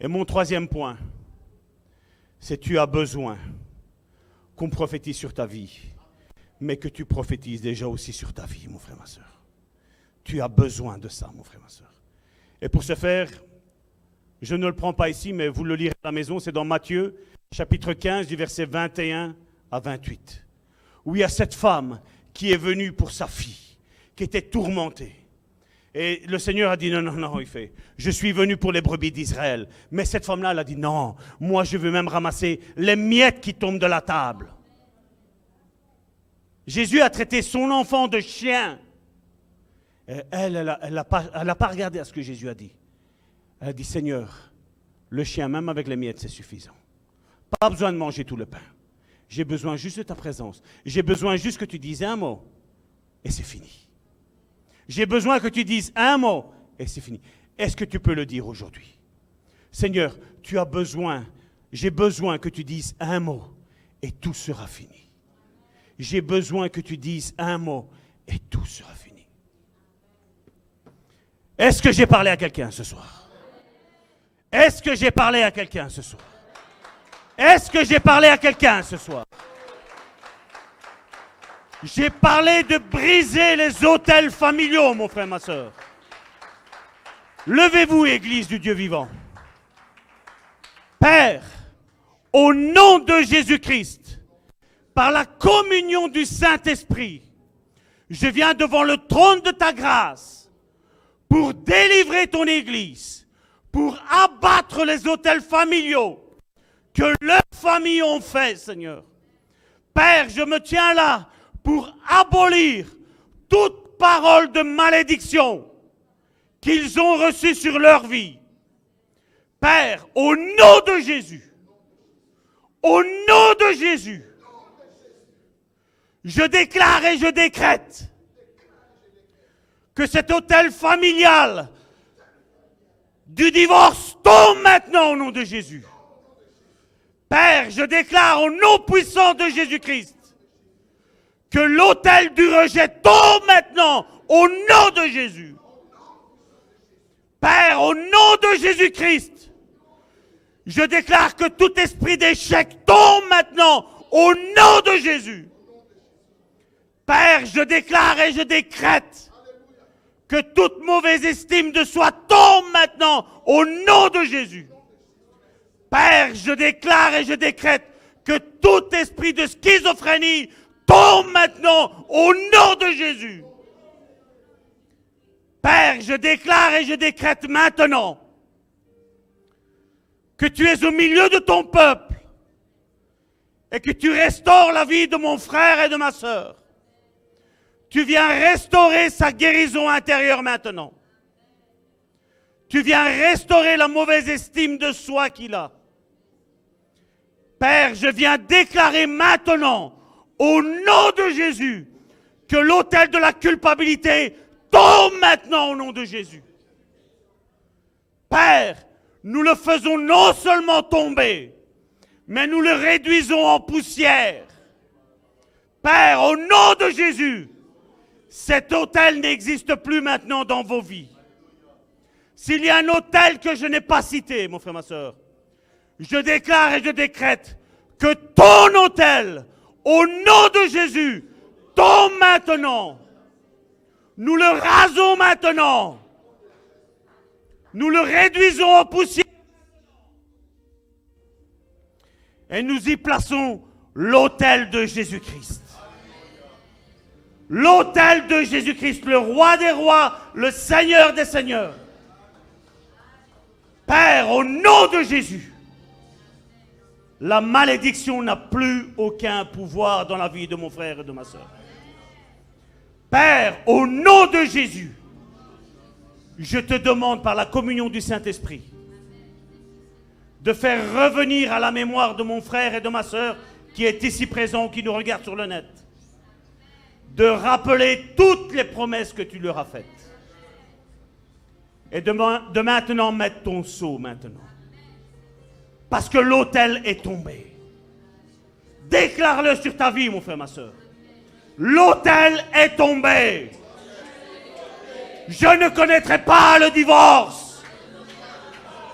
Et mon troisième point, c'est tu as besoin qu'on prophétise sur ta vie, mais que tu prophétises déjà aussi sur ta vie, mon frère, ma soeur. Tu as besoin de ça, mon frère, ma soeur. Et pour ce faire, je ne le prends pas ici, mais vous le lirez à la maison, c'est dans Matthieu, chapitre 15, du verset 21 à 28, où il y a cette femme qui est venue pour sa fille qui était tourmentée. Et le Seigneur a dit non, non, non, il fait, je suis venu pour les brebis d'Israël. Mais cette femme-là, elle a dit non, moi je veux même ramasser les miettes qui tombent de la table. Jésus a traité son enfant de chien. Elle, elle n'a pas, pas regardé à ce que Jésus a dit. Elle a dit, Seigneur, le chien, même avec les miettes, c'est suffisant. Pas besoin de manger tout le pain. J'ai besoin juste de ta présence. J'ai besoin juste que tu dises un mot et c'est fini. J'ai besoin que tu dises un mot et c'est fini. Est-ce que tu peux le dire aujourd'hui? Seigneur, tu as besoin, j'ai besoin que tu dises un mot et tout sera fini. J'ai besoin que tu dises un mot et tout sera fini. Est-ce que j'ai parlé à quelqu'un ce soir? Est-ce que j'ai parlé à quelqu'un ce soir? Est-ce que j'ai parlé à quelqu'un ce soir? J'ai parlé de briser les hôtels familiaux, mon frère, ma soeur. Levez-vous, Église du Dieu vivant. Père, au nom de Jésus-Christ, par la communion du Saint-Esprit, je viens devant le trône de ta grâce pour délivrer ton Église, pour abattre les hôtels familiaux que leurs familles ont fait, Seigneur. Père, je me tiens là pour abolir toute parole de malédiction qu'ils ont reçue sur leur vie. Père, au nom de Jésus, au nom de Jésus, je déclare et je décrète que cet hôtel familial du divorce tombe maintenant au nom de Jésus. Père, je déclare au nom puissant de Jésus-Christ que l'hôtel du rejet tombe maintenant au nom de Jésus. Père, au nom de Jésus-Christ, je déclare que tout esprit d'échec tombe maintenant au nom de Jésus. Père, je déclare et je décrète que toute mauvaise estime de soi tombe maintenant au nom de Jésus. Père, je déclare et je décrète que tout esprit de schizophrénie tombe maintenant au nom de Jésus. Père, je déclare et je décrète maintenant que tu es au milieu de ton peuple et que tu restaures la vie de mon frère et de ma sœur. Tu viens restaurer sa guérison intérieure maintenant. Tu viens restaurer la mauvaise estime de soi qu'il a. Père, je viens déclarer maintenant, au nom de Jésus, que l'autel de la culpabilité tombe maintenant au nom de Jésus. Père, nous le faisons non seulement tomber, mais nous le réduisons en poussière. Père, au nom de Jésus, cet hôtel n'existe plus maintenant dans vos vies. S'il y a un hôtel que je n'ai pas cité, mon frère, ma soeur, je déclare et je décrète que ton hôtel, au nom de Jésus, tombe maintenant. Nous le rasons maintenant. Nous le réduisons en poussière. Et nous y plaçons l'autel de Jésus-Christ. L'autel de Jésus-Christ, le roi des rois, le Seigneur des seigneurs. Père, au nom de Jésus, la malédiction n'a plus aucun pouvoir dans la vie de mon frère et de ma soeur. Père, au nom de Jésus, je te demande par la communion du Saint-Esprit de faire revenir à la mémoire de mon frère et de ma soeur qui est ici présent, qui nous regarde sur le net, de rappeler toutes les promesses que tu leur as faites. Et de, de maintenant mettre ton seau maintenant. Parce que l'autel est tombé. Déclare-le sur ta vie, mon frère, ma soeur. L'autel est tombé. Je ne connaîtrai pas le divorce.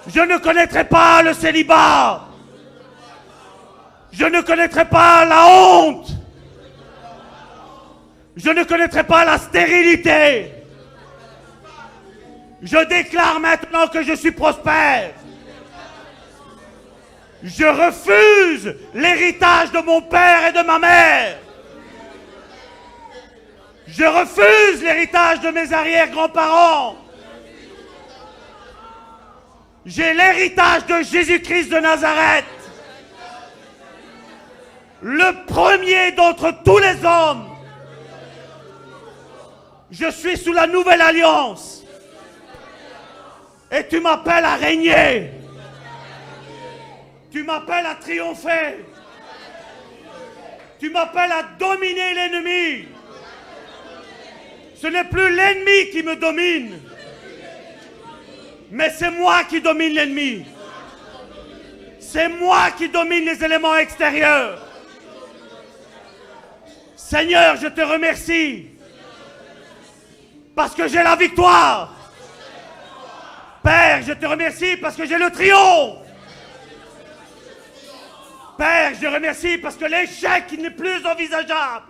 Je ne connaîtrai pas le célibat. Je ne connaîtrai pas la honte. Je ne connaîtrai pas la stérilité. Je déclare maintenant que je suis prospère. Je refuse l'héritage de mon père et de ma mère. Je refuse l'héritage de mes arrière-grands-parents. J'ai l'héritage de Jésus-Christ de Nazareth. Le premier d'entre tous les hommes. Je suis sous la nouvelle alliance. Et tu m'appelles à régner. Tu m'appelles à triompher. Tu m'appelles à dominer l'ennemi. Ce n'est plus l'ennemi qui me domine, mais c'est moi qui domine l'ennemi. C'est moi qui domine les éléments extérieurs. Seigneur, je te remercie parce que j'ai la victoire. Père, je te remercie parce que j'ai le triomphe. Père, je te remercie parce que l'échec n'est plus envisageable.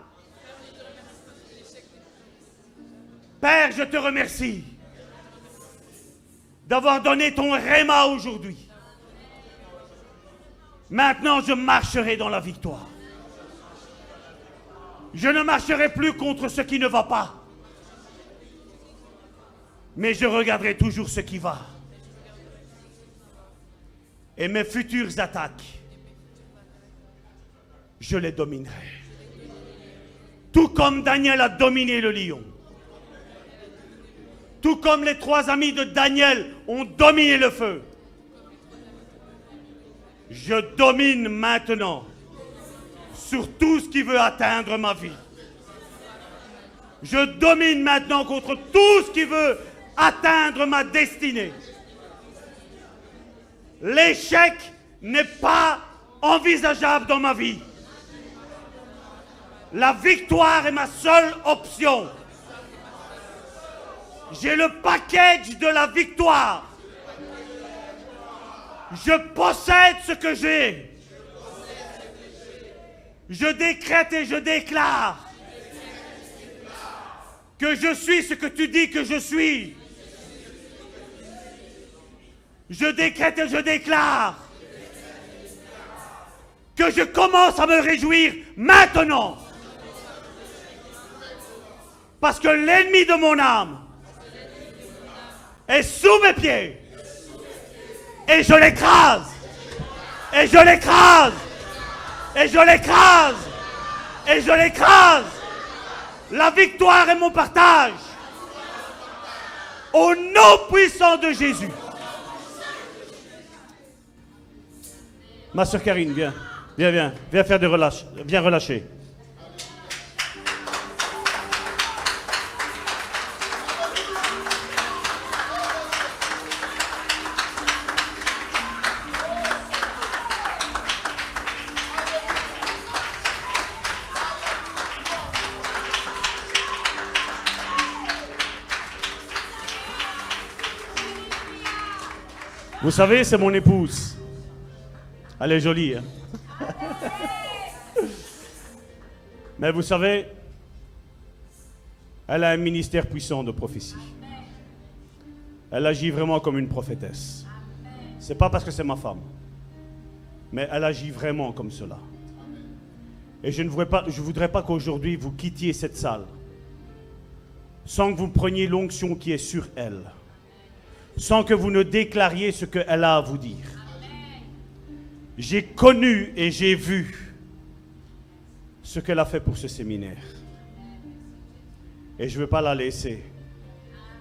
Père, je te remercie d'avoir donné ton réma aujourd'hui. Maintenant, je marcherai dans la victoire. Je ne marcherai plus contre ce qui ne va pas. Mais je regarderai toujours ce qui va. Et mes futures attaques, je les dominerai. Tout comme Daniel a dominé le lion. Tout comme les trois amis de Daniel ont dominé le feu. Je domine maintenant sur tout ce qui veut atteindre ma vie. Je domine maintenant contre tout ce qui veut atteindre ma destinée. L'échec n'est pas envisageable dans ma vie. La victoire est ma seule option. J'ai le package de la victoire. Je possède ce que j'ai. Je décrète et je déclare que je suis ce que tu dis que je suis. Je décrète et je déclare que je commence à me réjouir maintenant. Parce que l'ennemi de mon âme est sous mes pieds. Et je l'écrase. Et je l'écrase. Et je l'écrase. Et je l'écrase. La victoire est mon partage. Au nom puissant de Jésus. Ma soeur Karine, viens. Viens, viens. Viens faire des relâches. Viens relâcher. Vous savez, c'est mon épouse. Elle est jolie. Hein? Mais vous savez, elle a un ministère puissant de prophétie. Elle agit vraiment comme une prophétesse. C'est pas parce que c'est ma femme, mais elle agit vraiment comme cela. Et je ne voudrais pas, je voudrais pas qu'aujourd'hui vous quittiez cette salle sans que vous preniez l'onction qui est sur elle sans que vous ne déclariez ce qu'elle a à vous dire. J'ai connu et j'ai vu ce qu'elle a fait pour ce séminaire. Et je ne veux pas la laisser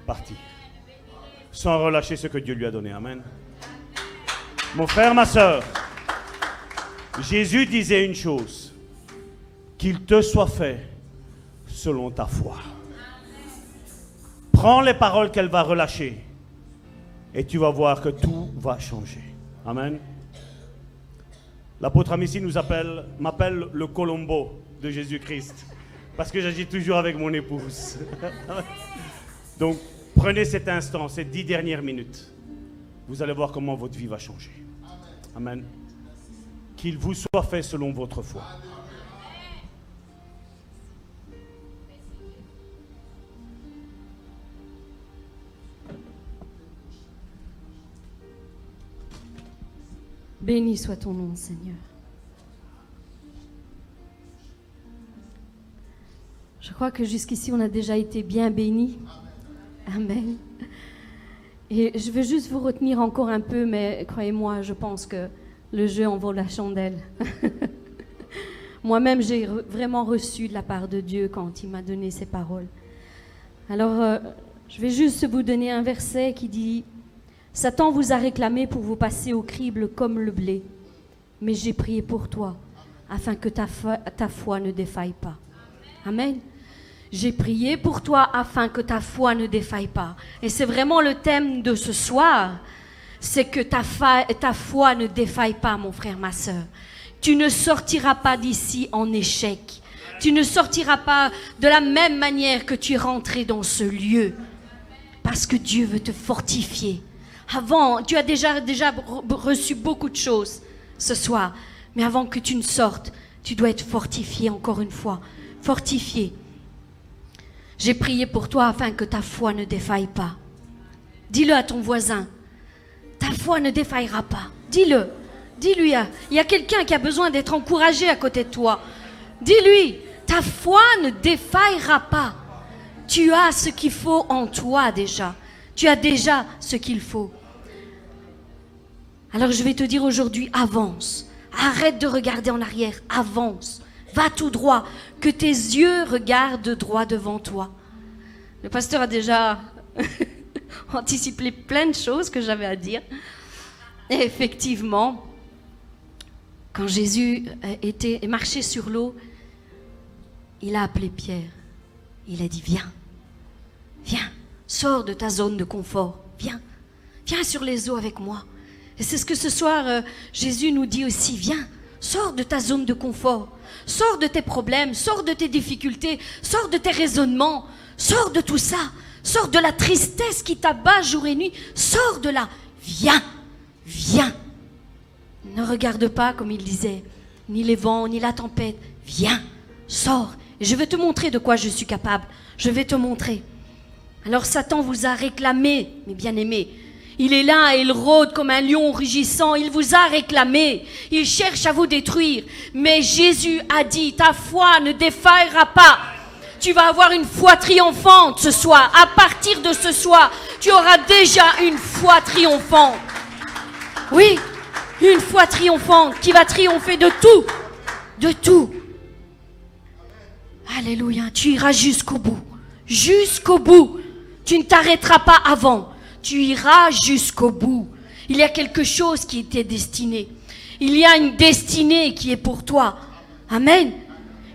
partir sans relâcher ce que Dieu lui a donné. Amen. Mon frère, ma soeur, Jésus disait une chose, qu'il te soit fait selon ta foi. Prends les paroles qu'elle va relâcher et tu vas voir que tout va changer. Amen. L'apôtre Amici nous appelle, m'appelle le Colombo de Jésus-Christ, parce que j'agis toujours avec mon épouse. Donc, prenez cet instant, ces dix dernières minutes. Vous allez voir comment votre vie va changer. Amen. Qu'il vous soit fait selon votre foi. Béni soit ton nom, Seigneur. Je crois que jusqu'ici, on a déjà été bien bénis. Amen. Et je veux juste vous retenir encore un peu, mais croyez-moi, je pense que le jeu en vaut la chandelle. Moi-même, j'ai vraiment reçu de la part de Dieu quand il m'a donné ces paroles. Alors, euh, je vais juste vous donner un verset qui dit, Satan vous a réclamé pour vous passer au crible comme le blé, mais j'ai prié pour toi, afin que ta ta foi ne défaille pas. Amen. J'ai prié pour toi afin que ta foi ne défaille pas. Et c'est vraiment le thème de ce soir. C'est que ta, ta foi ne défaille pas, mon frère, ma soeur. Tu ne sortiras pas d'ici en échec. Tu ne sortiras pas de la même manière que tu es rentré dans ce lieu. Parce que Dieu veut te fortifier. Avant, tu as déjà, reçu beaucoup de choses ce soir. Mais avant que tu ne sortes, tu dois être fortifié encore une fois. Fortifié j'ai prié pour toi afin que ta foi ne défaille pas. Dis-le à ton voisin. Ta foi ne défaillera pas. Dis-le. Dis-lui. Il y a quelqu'un qui a besoin d'être encouragé à côté de toi. Dis-lui. Ta foi ne défaillera pas. Tu as ce qu'il faut en toi déjà. Tu as déjà ce qu'il faut. Alors je vais te dire aujourd'hui, avance. Arrête de regarder en arrière. Avance. Va tout droit, que tes yeux regardent droit devant toi. Le pasteur a déjà anticipé plein de choses que j'avais à dire. Et effectivement, quand Jésus était marché sur l'eau, il a appelé Pierre. Il a dit Viens, viens, sors de ta zone de confort, viens, viens sur les eaux avec moi. Et c'est ce que ce soir euh, Jésus nous dit aussi. Viens, sors de ta zone de confort. Sors de tes problèmes, sors de tes difficultés, sors de tes raisonnements, sors de tout ça, sors de la tristesse qui t'abat jour et nuit, sors de là, viens, viens. Ne regarde pas, comme il disait, ni les vents, ni la tempête, viens, sors. je vais te montrer de quoi je suis capable, je vais te montrer. Alors Satan vous a réclamé, mes bien-aimés, il est là il rôde comme un lion rugissant. Il vous a réclamé. Il cherche à vous détruire. Mais Jésus a dit, ta foi ne défaillera pas. Tu vas avoir une foi triomphante ce soir. À partir de ce soir, tu auras déjà une foi triomphante. Oui, une foi triomphante qui va triompher de tout. De tout. Alléluia. Tu iras jusqu'au bout. Jusqu'au bout. Tu ne t'arrêteras pas avant tu iras jusqu'au bout. Il y a quelque chose qui était destiné. Il y a une destinée qui est pour toi. Amen.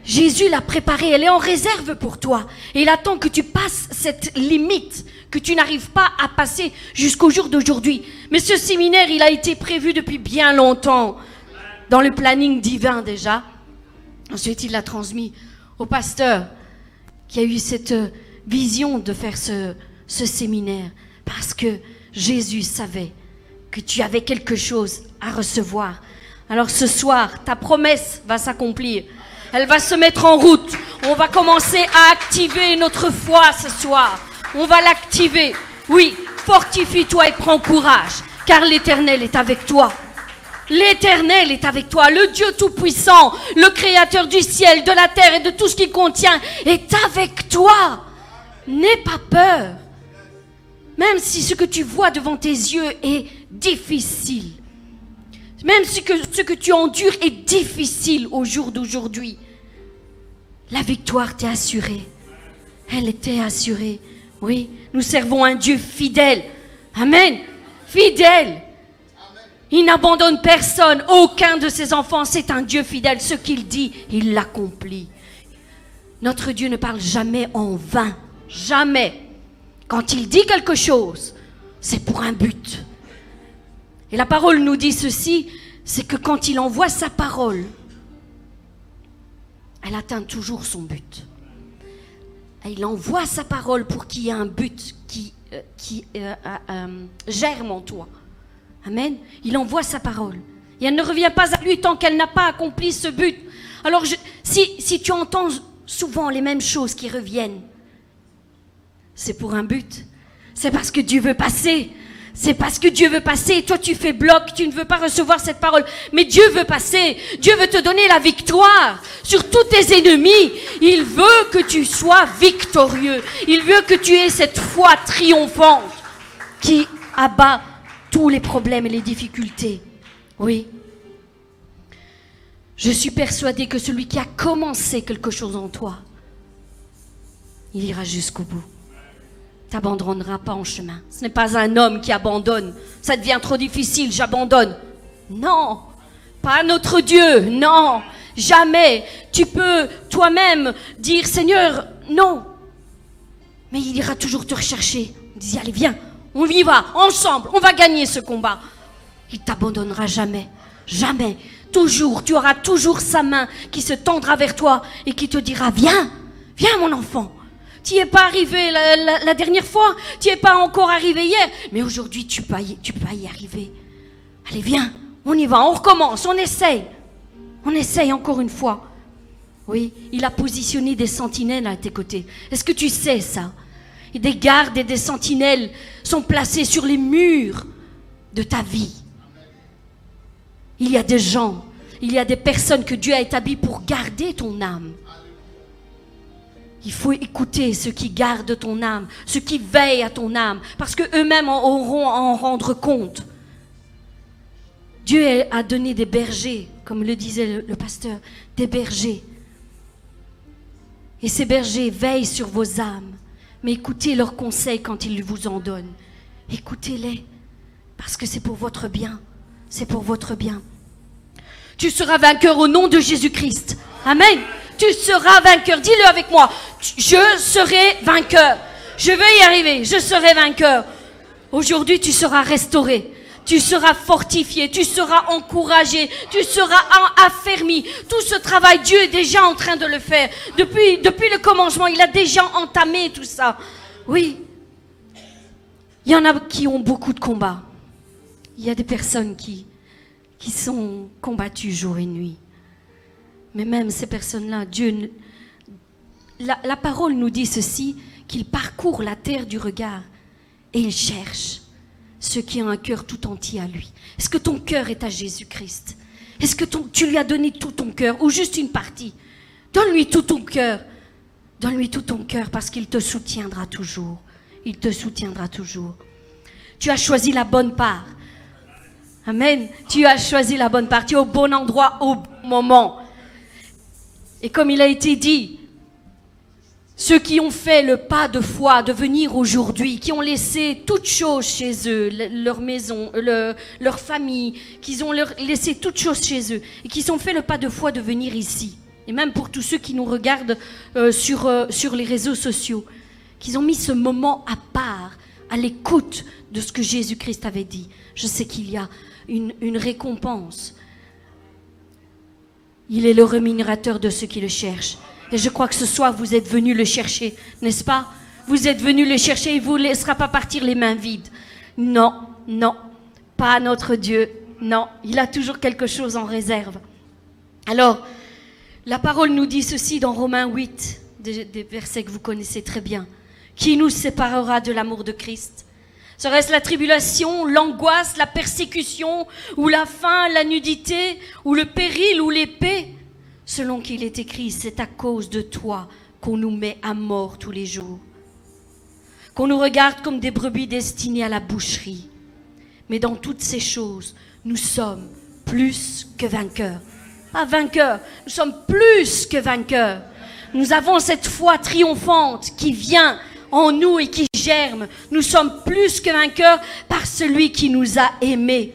Jésus l'a préparée, elle est en réserve pour toi. Et il attend que tu passes cette limite que tu n'arrives pas à passer jusqu'au jour d'aujourd'hui. Mais ce séminaire, il a été prévu depuis bien longtemps, dans le planning divin déjà. Ensuite, il l'a transmis au pasteur qui a eu cette vision de faire ce, séminaire. Parce que Jésus savait que tu avais quelque chose à recevoir. Alors ce soir, ta promesse va s'accomplir. Elle va se mettre en route. On va commencer à activer notre foi ce soir. On va l'activer. Oui, fortifie-toi et prends courage, car l'Éternel est avec toi. L'Éternel est avec toi. Le Dieu Tout-Puissant, le Créateur du ciel, de la terre et de tout ce qu'il contient, est avec toi. N'aie pas peur. Même si ce que tu vois devant tes yeux est difficile, même si ce que tu endures est difficile au jour d'aujourd'hui, la victoire t'est assurée. Elle était assurée. Oui, nous servons un Dieu fidèle. Amen. Fidèle. Il n'abandonne personne, aucun de ses enfants. C'est un Dieu fidèle. Ce qu'il dit, il l'accomplit. Notre Dieu ne parle jamais en vain. Jamais. Quand il dit quelque chose, c'est pour un but. Et la parole nous dit ceci, c'est que quand il envoie sa parole, elle atteint toujours son but. il envoie sa parole pour qu'il y ait un but qui, euh, euh, euh, germe en toi. Amen. Il envoie sa parole. Et elle ne revient pas à lui tant qu'elle n'a pas accompli ce but. Alors si tu entends souvent les mêmes choses qui reviennent, c'est pour un but. C'est parce que Dieu veut passer. C'est parce que Dieu veut passer toi tu fais bloc, tu ne veux pas recevoir cette parole. Mais Dieu veut passer, Dieu veut te donner la victoire sur tous tes ennemis. Il veut que tu sois victorieux. Il veut que tu aies cette foi triomphante qui abat tous les problèmes et les difficultés. Oui. Je suis persuadée que celui qui a commencé quelque chose en toi, il ira jusqu'au bout t'abandonneras pas en chemin. Ce n'est pas un homme qui abandonne. Ça devient trop difficile, j'abandonne. Non, pas notre Dieu, non, jamais. Tu peux toi-même dire, Seigneur, non. Mais il ira toujours te rechercher. Il dit, allez, viens, on y va, ensemble, on va gagner ce combat. Il t'abandonnera jamais, jamais. Toujours, tu auras toujours sa main qui se tendra vers toi et qui te dira, viens, viens mon enfant. Tu n'y es pas arrivé la, dernière fois, tu n'y es pas encore arrivé hier, mais aujourd'hui tu peux, y arriver. Allez, viens, on y va, on recommence, on essaye. On essaye encore une fois. Oui, il a positionné des sentinelles à tes côtés. Est-ce que tu sais ça? Des gardes et des sentinelles sont placés sur les murs de ta vie. Il y a des gens, il y a des personnes que Dieu a établies pour garder ton âme. Il faut écouter ceux qui gardent ton âme, ceux qui veillent à ton âme, parce qu'eux-mêmes auront à en rendre compte. Dieu a donné des bergers, comme le disait le pasteur, des bergers. Et ces bergers veillent sur vos âmes, mais écoutez leurs conseils quand ils vous en donnent. Écoutez-les, parce que c'est pour votre bien. C'est pour votre bien. Tu seras vainqueur au nom de Jésus-Christ. Amen tu seras vainqueur. Dis-le avec moi. Je serai vainqueur. Je vais y arriver. Je serai vainqueur. Aujourd'hui, tu seras restauré. Tu seras fortifié, tu seras encouragé, tu seras affermi. Tout ce travail, Dieu est déjà en train de le faire. Depuis, depuis le commencement, il a déjà entamé tout ça. Oui. Il y en a qui ont beaucoup de combats. Il y a des personnes qui, qui sont combattues jour et nuit. Mais même ces personnes-là, Dieu, la, parole nous dit ceci, qu'il parcourt la terre du regard et il cherche ceux qui ont un cœur tout entier à lui. Est-ce que ton cœur est à Jésus-Christ? Est-ce que tu lui as donné tout ton cœur ou juste une partie? Donne-lui tout ton cœur. Donne-lui tout ton cœur parce qu'il te soutiendra toujours. Il te soutiendra toujours. Tu as choisi la bonne part. Amen. Tu as choisi la bonne part. Tu es au bon endroit au bon moment. Et comme il a été dit, ceux qui ont fait le pas de foi de venir aujourd'hui, qui ont laissé toutes choses chez eux, leur maison, leur famille, qui ont laissé toutes choses chez eux, et qui ont fait le pas de foi de venir ici, et même pour tous ceux qui nous regardent euh, sur, euh, sur les réseaux sociaux, qu'ils ont mis ce moment à part, à l'écoute de ce que Jésus-Christ avait dit. Je sais qu'il y a une récompense il est le rémunérateur de ceux qui le cherchent. Et je crois que ce soir, vous êtes venus le chercher, n'est-ce pas? Vous êtes venus le chercher, il ne vous laissera pas partir les mains vides. Non, non, pas notre Dieu. Non, il a toujours quelque chose en réserve. Alors, la parole nous dit ceci dans Romains 8, des, des versets que vous connaissez très bien. Qui nous séparera de l'amour de Christ? Serait-ce la tribulation, l'angoisse, la persécution, ou la faim, la nudité, ou le péril, ou l'épée? Selon qu'il est écrit, c'est à cause de toi qu'on nous met à mort tous les jours, qu'on nous regarde comme des brebis destinées à la boucherie. Mais dans toutes ces choses, nous sommes plus que vainqueurs. Pas vainqueurs, nous sommes plus que vainqueurs. Nous avons cette foi triomphante qui vient en nous et qui Nous sommes plus que vainqueurs par celui qui nous a aimés.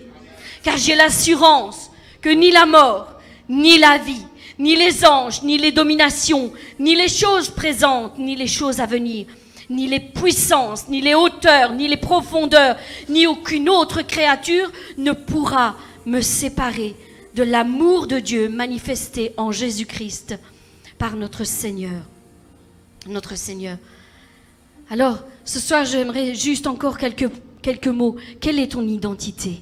Car j'ai l'assurance que ni la mort, ni la vie, ni les anges, ni les dominations, ni les choses présentes, ni les choses à venir, ni les puissances, ni les hauteurs, ni les profondeurs, ni aucune autre créature ne pourra me séparer de l'amour de Dieu manifesté en Jésus-Christ par notre Seigneur. Notre Seigneur. Alors, ce soir, j'aimerais juste encore quelques, mots. Quelle est ton identité?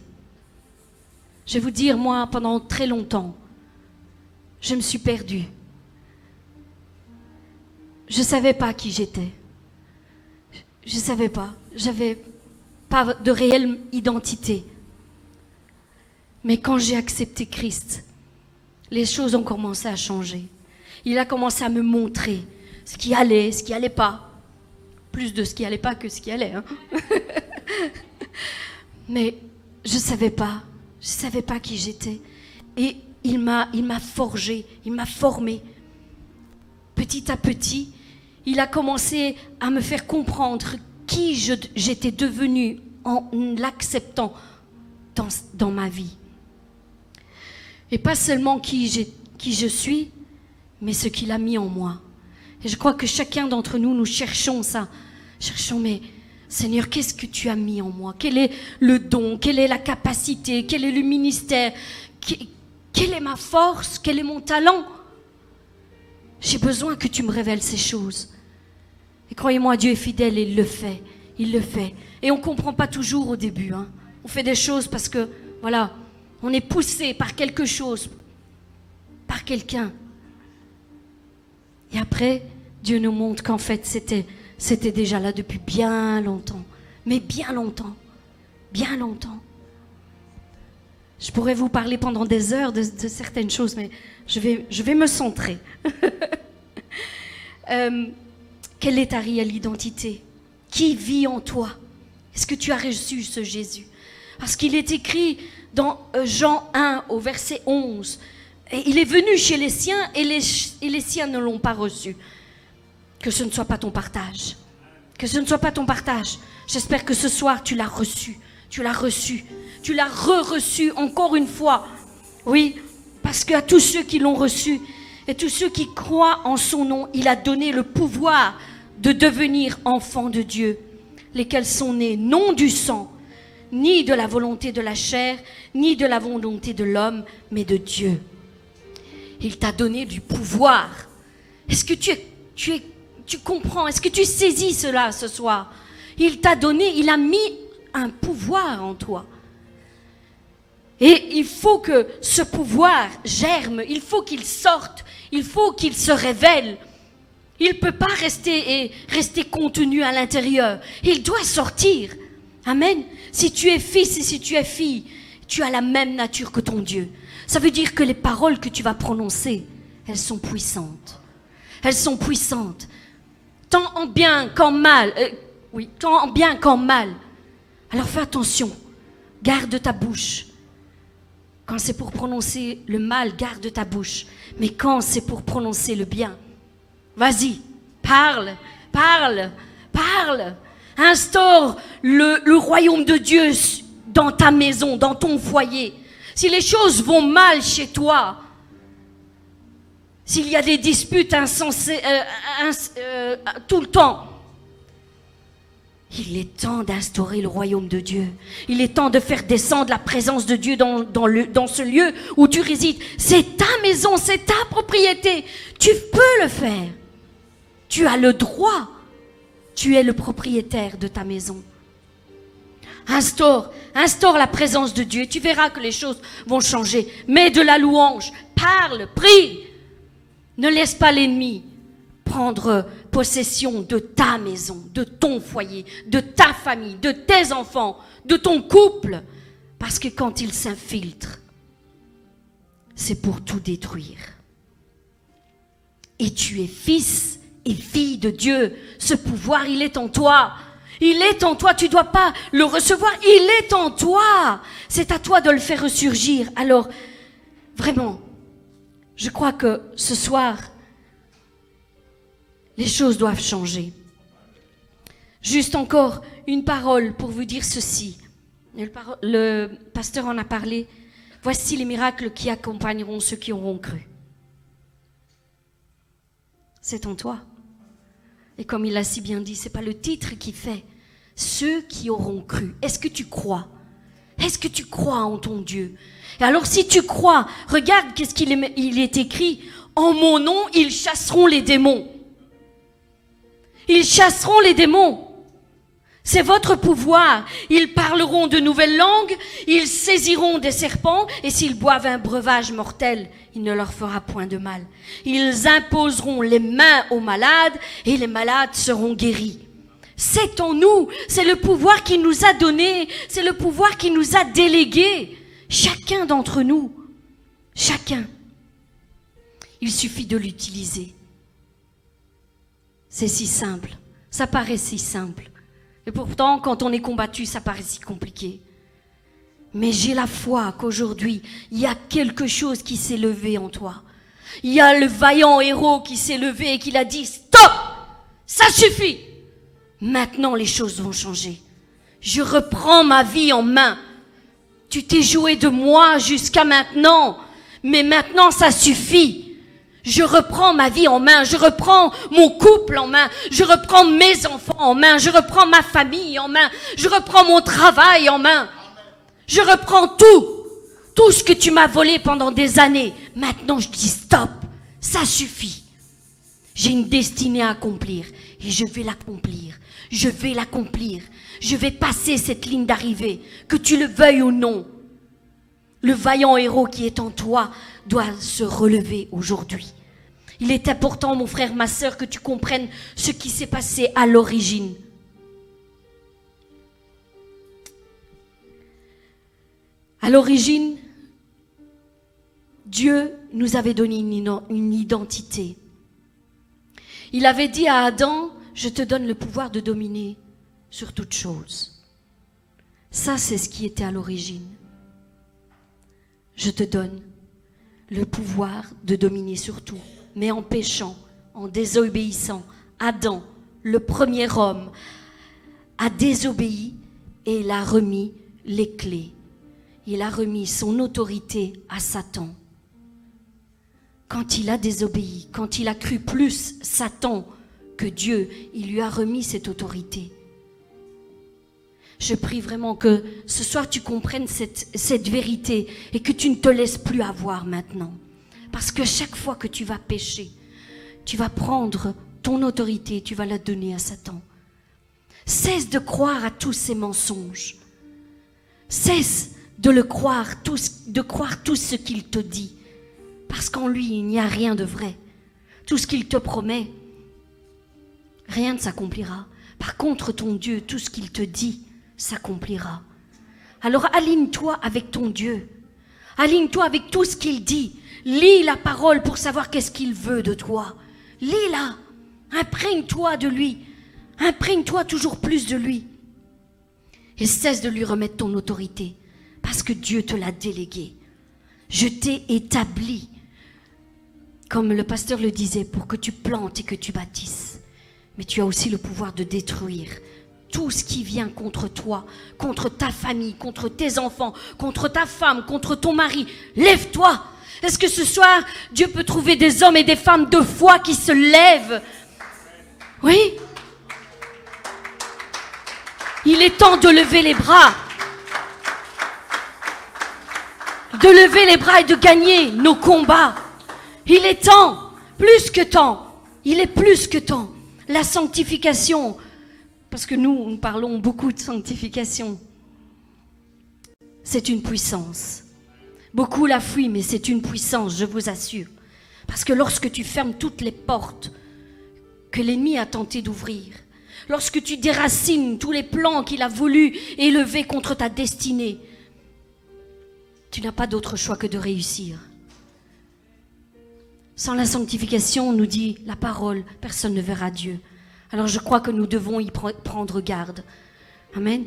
Je vais vous dire, moi, pendant très longtemps, je me suis perdue. Je ne savais pas qui j'étais. Je ne savais pas. J'avais, pas de réelle identité. Mais quand j'ai accepté Christ, les choses ont commencé à changer. Il a commencé à me montrer ce qui allait, ce qui allait pas. Plus de ce qui allait pas que ce qui allait. Hein. Mais je ne savais pas. Je ne savais pas qui j'étais. Et il m'a, il m'a forgé, il m'a formé. Petit à petit, il a commencé à me faire comprendre qui j'étais devenue en l'acceptant dans, ma vie. Et pas seulement qui je suis, mais ce qu'il a mis en moi. Et je crois que chacun d'entre nous, nous cherchons ça. Cherchons, mais Seigneur, qu'est-ce que tu as mis en moi? Quel est le don? Quelle est la capacité? Quel est le ministère? Quelle est ma force? Quel est mon talent? J'ai besoin que tu me révèles ces choses. Et croyez-moi, Dieu est fidèle et il le fait. Il le fait. Et on ne comprend pas toujours au début. Hein. On fait des choses parce que, voilà, on est poussé par quelque chose, par quelqu'un. Et après, Dieu nous montre qu'en fait, c'était, déjà là depuis bien longtemps. Mais bien longtemps. Bien longtemps. Je pourrais vous parler pendant des heures de, certaines choses, mais je vais, je vais me centrer. Euh, quelle est ta réelle identité? Qui vit en toi? Est-ce que tu as reçu ce Jésus? Parce qu'il est écrit dans euh, Jean 1 au verset 11. Et il est venu chez les siens et les, siens ne l'ont pas reçu. Que ce ne soit pas ton partage. Que ce ne soit pas ton partage. J'espère que ce soir tu l'as reçu. Tu l'as reçu. Tu l'as re-reçu encore une fois. Oui, parce qu'à tous ceux qui l'ont reçu et tous ceux qui croient en son nom, il a donné le pouvoir de devenir enfants de Dieu, lesquels sont nés non du sang, ni de la volonté de la chair, ni de la volonté de l'homme, mais de Dieu. Il t'a donné du pouvoir. Est-ce que tu, es, tu comprends? Est-ce que tu saisis cela ce soir? Il t'a donné, il a mis un pouvoir en toi. Et il faut que ce pouvoir germe, il faut qu'il sorte, il faut qu'il se révèle. Il ne peut pas rester, et rester contenu à l'intérieur. Il doit sortir. Amen. Si tu es fils et si tu es fille, tu as la même nature que ton Dieu. Ça veut dire que les paroles que tu vas prononcer, elles sont puissantes. Elles sont puissantes. Tant en bien qu'en mal. Euh, oui, tant en bien qu'en mal. Alors fais attention. Garde ta bouche. Quand c'est pour prononcer le mal, garde ta bouche. Mais quand c'est pour prononcer le bien, vas-y, parle, parle, parle. Instaure le, royaume de Dieu dans ta maison, dans ton foyer. Si les choses vont mal chez toi, s'il y a des disputes insensées euh, euh, tout le temps, il est temps d'instaurer le royaume de Dieu. Il est temps de faire descendre la présence de Dieu dans ce lieu où tu résides. C'est ta maison, c'est ta propriété. Tu peux le faire. Tu as le droit. Tu es le propriétaire de ta maison. Instaure, instaure la présence de Dieu. Tu verras que les choses vont changer. Mets de la louange. Parle, prie. Ne laisse pas l'ennemi prendre possession de ta maison, de ton foyer, de ta famille, de tes enfants, de ton couple. Parce que quand il s'infiltre, c'est pour tout détruire. Et tu es fils et fille de Dieu. Ce pouvoir, il est en toi. Il est en toi. Tu dois pas le recevoir. Il est en toi. C'est à toi de le faire ressurgir. Alors, vraiment, je crois que ce soir, les choses doivent changer. Juste encore une parole pour vous dire ceci. Le, pasteur en a parlé. Voici les miracles qui accompagneront ceux qui auront cru. C'est en toi. Et comme il l'a si bien dit, c'est pas le titre qui fait. Ceux qui auront cru. Est-ce que tu crois? Est-ce que tu crois en ton Dieu? Et alors si tu crois, regarde qu'est-ce qu'il est, est écrit. En mon nom, ils chasseront les démons. Ils chasseront les démons. C'est votre pouvoir. Ils parleront de nouvelles langues, ils saisiront des serpents, et s'ils boivent un breuvage mortel, il ne leur fera point de mal. Ils imposeront les mains aux malades, et les malades seront guéris. C'est en nous, c'est le pouvoir qui nous a donné, c'est le pouvoir qui nous a délégué. Chacun d'entre nous, chacun. Il suffit de l'utiliser. C'est si simple, ça paraît si simple. Et pourtant, quand on est combattu, ça paraît si compliqué. Mais j'ai la foi qu'aujourd'hui, il y a quelque chose qui s'est levé en toi. Il y a le vaillant héros qui s'est levé et qui a dit, stop, ça suffit. Maintenant, les choses vont changer. Je reprends ma vie en main. Tu t'es joué de moi jusqu'à maintenant, mais maintenant ça suffit. Je reprends ma vie en main, je reprends mon couple en main, je reprends mes enfants en main, je reprends ma famille en main, je reprends mon travail en main. Je reprends tout, tout ce que tu m'as volé pendant des années. Maintenant je dis stop, ça suffit. J'ai une destinée à accomplir et je vais l'accomplir. Je vais l'accomplir. Je vais passer cette ligne d'arrivée, que tu le veuilles ou non. Le vaillant héros qui est en toi doit se relever aujourd'hui. Il est important, mon frère, ma sœur, que tu comprennes ce qui s'est passé à l'origine. À l'origine, Dieu nous avait donné une, identité. Il avait dit à Adam, je te donne le pouvoir de dominer sur toute chose. Ça, c'est ce qui était à l'origine. Je te donne le pouvoir de dominer sur tout. Mais en péchant, en désobéissant, Adam, le premier homme, a désobéi et il a remis les clés. Il a remis son autorité à Satan. Quand il a désobéi, quand il a cru plus Satan que Dieu, il lui a remis cette autorité. Je prie vraiment que ce soir tu comprennes cette, vérité et que tu ne te laisses plus avoir maintenant. Parce que chaque fois que tu vas pécher, tu vas prendre ton autorité, tu vas la donner à Satan. Cesse de croire à tous ces mensonges. Cesse de le croire, de croire tout ce qu'il te dit. Parce qu'en lui, il n'y a rien de vrai. Tout ce qu'il te promet, rien ne s'accomplira. Par contre, ton Dieu, tout ce qu'il te dit, s'accomplira. Alors aligne-toi avec ton Dieu. Aligne-toi avec tout ce qu'il dit. Lis la parole pour savoir qu'est-ce qu'il veut de toi. Lis-la. Imprègne-toi de lui. Imprègne-toi toujours plus de lui. Et cesse de lui remettre ton autorité. Parce que Dieu te l'a délégué. Je t'ai établi, comme le pasteur le disait, pour que tu plantes et que tu bâtisses. Mais tu as aussi le pouvoir de détruire tout ce qui vient contre toi, contre ta famille, contre tes enfants, contre ta femme, contre ton mari. Lève-toi. Est-ce que ce soir, Dieu peut trouver des hommes et des femmes de foi qui se lèvent? Oui Il est temps de lever les bras. De lever les bras et de gagner nos combats. Il est temps, plus que temps. Il est plus que temps. La sanctification, parce que nous, nous parlons beaucoup de sanctification. C'est une puissance. Beaucoup la fuient, mais c'est une puissance, je vous assure. Parce que lorsque tu fermes toutes les portes que l'ennemi a tenté d'ouvrir, lorsque tu déracines tous les plans qu'il a voulu élever contre ta destinée, tu n'as pas d'autre choix que de réussir. Sans la sanctification, nous dit la parole, personne ne verra Dieu. Alors je crois que nous devons y prendre garde. Amen.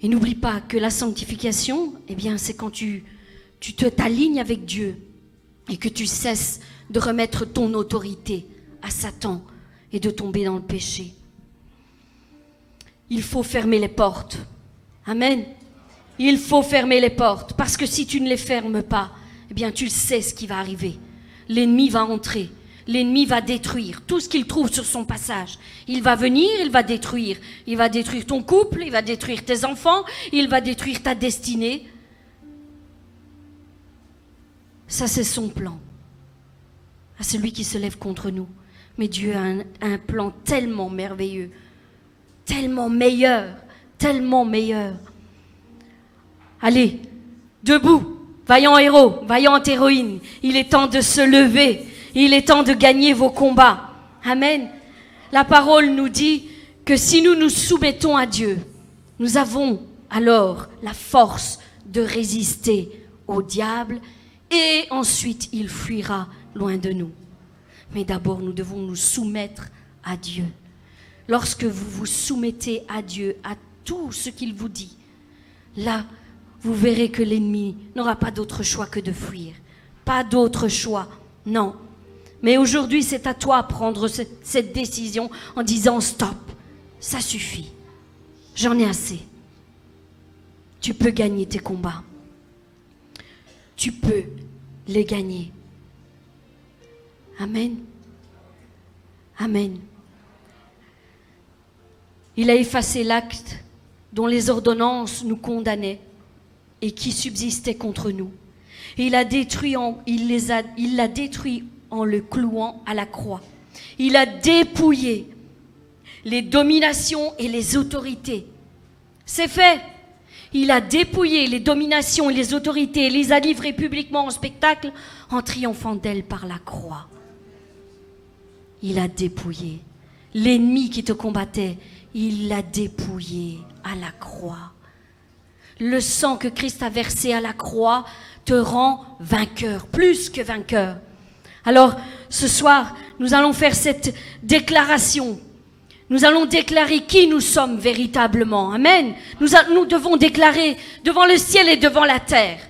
Et n'oublie pas que la sanctification, eh bien, c'est quand tu, tu te t'alignes avec Dieu et que tu cesses de remettre ton autorité à Satan et de tomber dans le péché. Il faut fermer les portes. Amen. Il faut fermer les portes parce que si tu ne les fermes pas, eh bien, tu sais ce qui va arriver. L'ennemi va entrer l'ennemi va détruire tout ce qu'il trouve sur son passage. Il va venir, il va détruire. Il va détruire ton couple, il va détruire tes enfants, il va détruire ta destinée. Ça, c'est son plan. À celui qui se lève contre nous. Mais Dieu a un, un plan tellement merveilleux, tellement meilleur, tellement meilleur. Allez, debout, vaillant héros, vaillante héroïne, il est temps de se lever il est temps de gagner vos combats. Amen. La parole nous dit que si nous nous soumettons à Dieu, nous avons alors la force de résister au diable et ensuite il fuira loin de nous. Mais d'abord, nous devons nous soumettre à Dieu. Lorsque vous vous soumettez à Dieu, à tout ce qu'il vous dit, là, vous verrez que l'ennemi n'aura pas d'autre choix que de fuir. Pas d'autre choix, non. Mais aujourd'hui, c'est à toi de prendre cette décision en disant stop, ça suffit, j'en ai assez. Tu peux gagner tes combats. Tu peux les gagner. Amen. Amen. Il a effacé l'acte dont les ordonnances nous condamnaient et qui subsistait contre nous. il il l'a détruit en le clouant à la croix. Il a dépouillé les dominations et les autorités. C'est fait. Il a dépouillé les dominations et les autorités et les a livrées publiquement en spectacle en triomphant d'elles par la croix. Il a dépouillé. L'ennemi qui te combattait, il l'a dépouillé à la croix. Le sang que Christ a versé à la croix te rend vainqueur, plus que vainqueur. Alors, ce soir, nous allons faire cette déclaration. Nous allons déclarer qui nous sommes véritablement. Amen. Nous, devons déclarer devant le ciel et devant la terre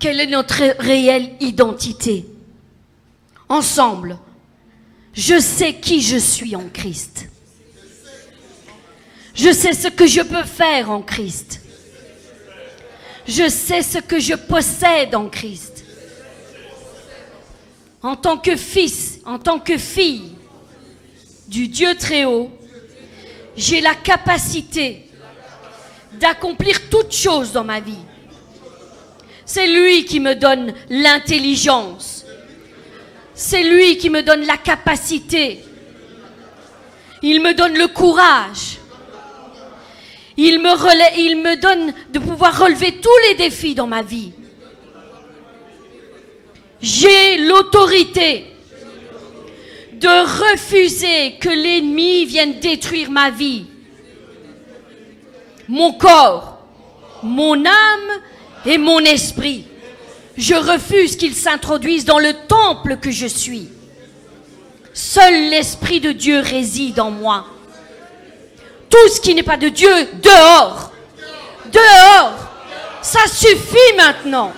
quelle est notre réelle identité? Ensemble, je sais qui je suis en Christ. Je sais ce que je peux faire en Christ. Je sais ce que je possède en Christ. En tant que fils, en tant que fille du Dieu très haut, j'ai la capacité d'accomplir toutes choses dans ma vie. C'est lui qui me donne l'intelligence. C'est lui qui me donne la capacité. Il me donne le courage. Il me, donne de pouvoir relever tous les défis dans ma vie. J'ai l'autorité de refuser que l'ennemi vienne détruire ma vie, mon corps, mon âme et mon esprit. Je refuse qu'il s'introduise dans le temple que je suis. Seul l'Esprit de Dieu réside en moi. Tout ce qui n'est pas de Dieu, dehors. Dehors. Ça suffit maintenant.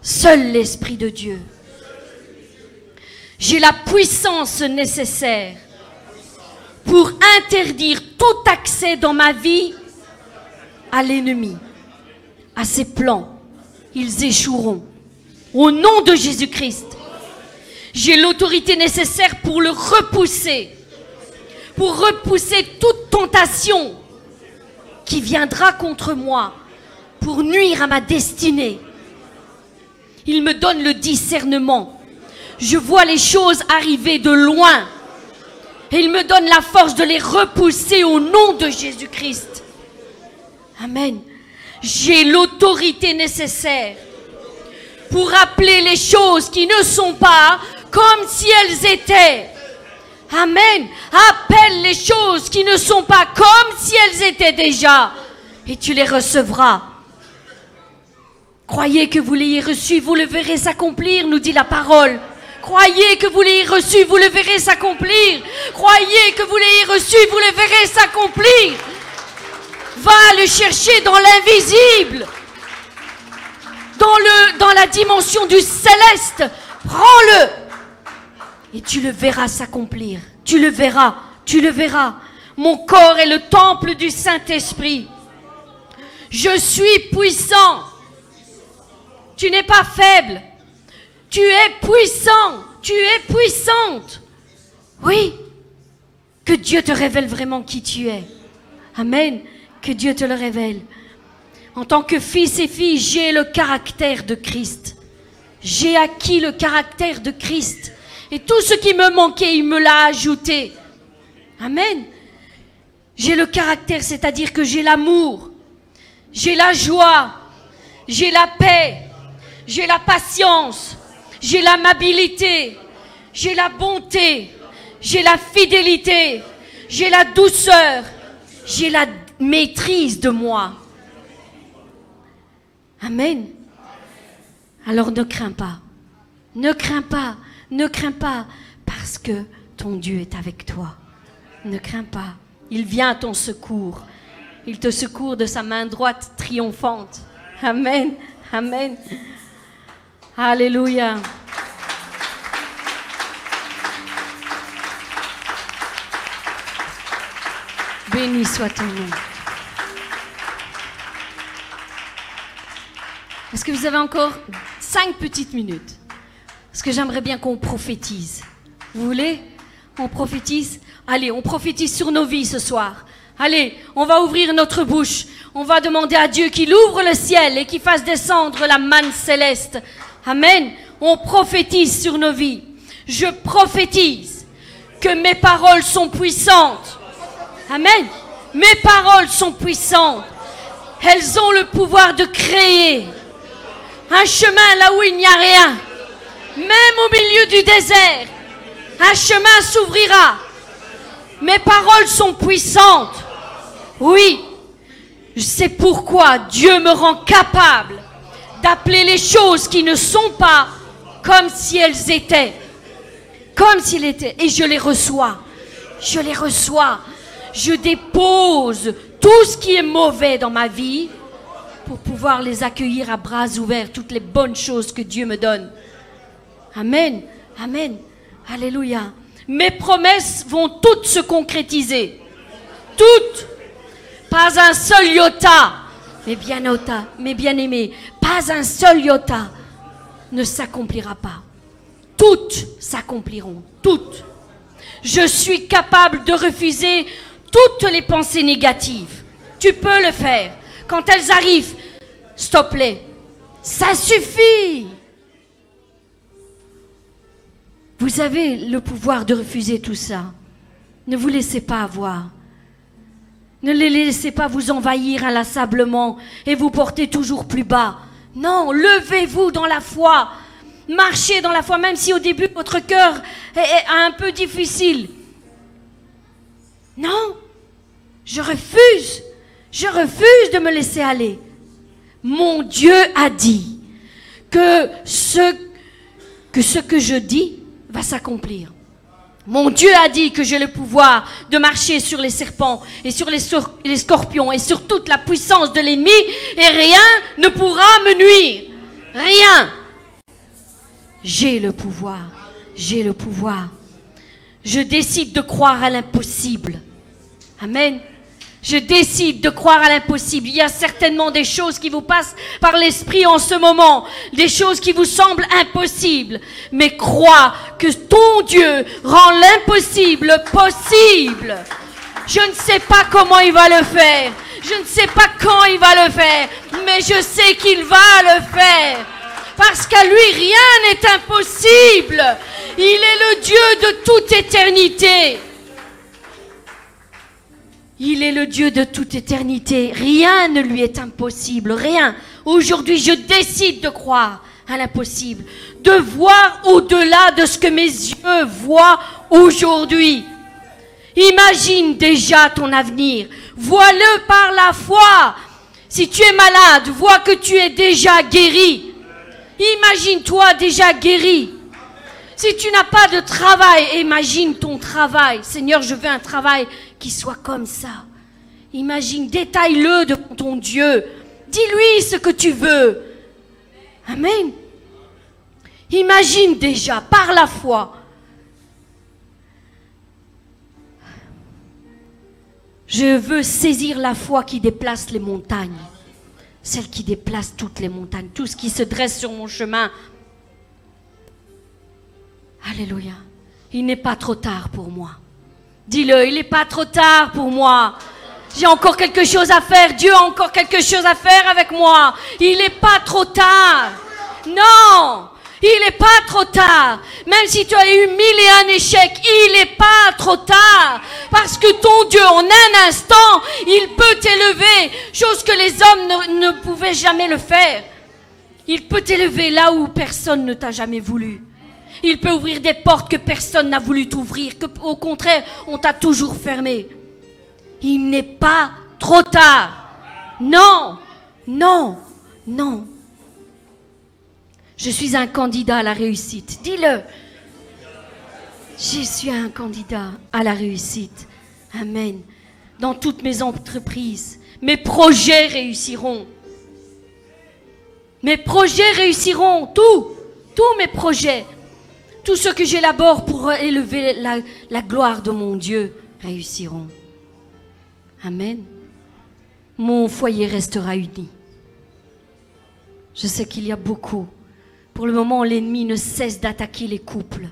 Seul l'Esprit de Dieu. J'ai la puissance nécessaire pour interdire tout accès dans ma vie à l'ennemi, à ses plans. Ils échoueront. Au nom de Jésus-Christ, j'ai l'autorité nécessaire pour le repousser pour repousser toute tentation qui viendra contre moi pour nuire à ma destinée. Il me donne le discernement. Je vois les choses arriver de loin. Et il me donne la force de les repousser au nom de Jésus-Christ. Amen. J'ai l'autorité nécessaire pour appeler les choses qui ne sont pas comme si elles étaient. Amen. Appelle les choses qui ne sont pas comme si elles étaient déjà. Et tu les recevras. Croyez que vous l'ayez reçu, vous le verrez s'accomplir, nous dit la parole. Croyez que vous l'ayez reçu, vous le verrez s'accomplir. Croyez que vous l'ayez reçu, vous le verrez s'accomplir. Va le chercher dans l'invisible, dans, le, dans la dimension du céleste. Prends-le et tu le verras s'accomplir. Tu le verras, tu le verras. Mon corps est le temple du Saint-Esprit. Je suis puissant. Tu n'es pas faible. Tu es puissant. Tu es puissante. Oui. Que Dieu te révèle vraiment qui tu es. Amen. Que Dieu te le révèle. En tant que fils et fille, j'ai le caractère de Christ. J'ai acquis le caractère de Christ. Et tout ce qui me manquait, il me l'a ajouté. Amen. J'ai le caractère, c'est-à-dire que j'ai l'amour, j'ai la joie, j'ai la paix, j'ai la patience, j'ai l'amabilité, j'ai la bonté, j'ai la fidélité, J'ai la douceur. J'ai la maîtrise de moi. Amen. Alors ne crains pas. Ne crains pas. Ne crains pas. Parce que ton Dieu est avec toi. Ne crains pas. Il vient à ton secours. Il te secourt de sa main droite triomphante. Amen. Amen. Alléluia. Béni soit ton nom. Est-ce que vous avez encore cinq petites minutes? Parce que j'aimerais bien qu'on prophétise. Vous voulez? On prophétise? Allez, on prophétise sur nos vies ce soir. Allez, on va ouvrir notre bouche. On va demander à Dieu qu'il ouvre le ciel et qu'il fasse descendre la manne céleste. Amen. On prophétise sur nos vies. Je prophétise que mes paroles sont puissantes. Amen. Mes paroles sont puissantes. Elles ont le pouvoir de créer un chemin là où il n'y a rien. Même au milieu du désert, un chemin s'ouvrira. Mes paroles sont puissantes. Oui, c'est pourquoi Dieu me rend capable d'appeler les choses qui ne sont pas comme si elles étaient. Comme s'ils étaient. Et je les reçois. Je les reçois je dépose tout ce qui est mauvais dans ma vie pour pouvoir les accueillir à bras ouverts, toutes les bonnes choses que Dieu me donne. Amen, Amen, Alléluia. Mes promesses vont toutes se concrétiser. Toutes. Pas un seul iota. Mais bien mes bien-aimés, pas un seul iota ne s'accomplira pas. Toutes s'accompliront. Toutes. Je suis capable de refuser toutes les pensées négatives. Tu peux le faire. Quand elles arrivent, stop-les. Ça suffit. Vous avez le pouvoir de refuser tout ça. Ne vous laissez pas avoir. Ne les laissez pas vous envahir inlassablement et vous porter toujours plus bas. Non, levez-vous dans la foi. Marchez dans la foi, même si au début votre cœur est un peu difficile. Non, je refuse, je refuse de me laisser aller. Mon Dieu a dit que ce que, ce que je dis va s'accomplir. Mon Dieu a dit que j'ai le pouvoir de marcher sur les serpents et sur les, les scorpions et sur toute la puissance de l'ennemi et rien ne pourra me nuire. Rien. J'ai le pouvoir. J'ai le pouvoir. Je décide de croire à l'impossible. Amen. Je décide de croire à l'impossible. Il y a certainement des choses qui vous passent par l'esprit en ce moment, des choses qui vous semblent impossibles. Mais crois que ton Dieu rend l'impossible possible. Je ne sais pas comment il va le faire. Je ne sais pas quand il va le faire. Mais je sais qu'il va le faire. Parce qu'à lui, rien n'est impossible. Il est le Dieu de toute éternité. Il est le Dieu de toute éternité. Rien ne lui est impossible. Rien. Aujourd'hui, je décide de croire à l'impossible. De voir au-delà de ce que mes yeux voient aujourd'hui. Imagine déjà ton avenir. Vois-le par la foi. Si tu es malade, vois que tu es déjà guéri. Imagine-toi déjà guéri. Si tu n'as pas de travail, imagine ton travail. Seigneur, je veux un travail qui soit comme ça. Imagine, détaille-le devant ton Dieu. Dis-lui ce que tu veux. Amen. Imagine déjà, par la foi. Je veux saisir la foi qui déplace les montagnes. Celle qui déplace toutes les montagnes, tout ce qui se dresse sur mon chemin. Alléluia. Il n'est pas trop tard pour moi. Dis-le, il n'est pas trop tard pour moi. J'ai encore quelque chose à faire. Dieu a encore quelque chose à faire avec moi. Il n'est pas trop tard. Non, il n'est pas trop tard. Même si tu as eu mille et un échecs, il n'est pas trop tard. Parce que ton Dieu, en un instant, il peut t'élever. Chose que les hommes ne, ne pouvaient jamais le faire. Il peut t'élever là où personne ne t'a jamais voulu. Il peut ouvrir des portes que personne n'a voulu t'ouvrir, que au contraire, on t'a toujours fermé. Il n'est pas trop tard. Non, non, non. Je suis un candidat à la réussite. Dis-le. Je suis un candidat à la réussite. Amen. Dans toutes mes entreprises, mes projets réussiront. Mes projets réussiront. Tout. Tous mes projets. Tout ce que j'élabore pour élever la, la gloire de mon Dieu réussiront. Amen. Mon foyer restera uni. Je sais qu'il y a beaucoup. Pour le moment, l'ennemi ne cesse d'attaquer les couples.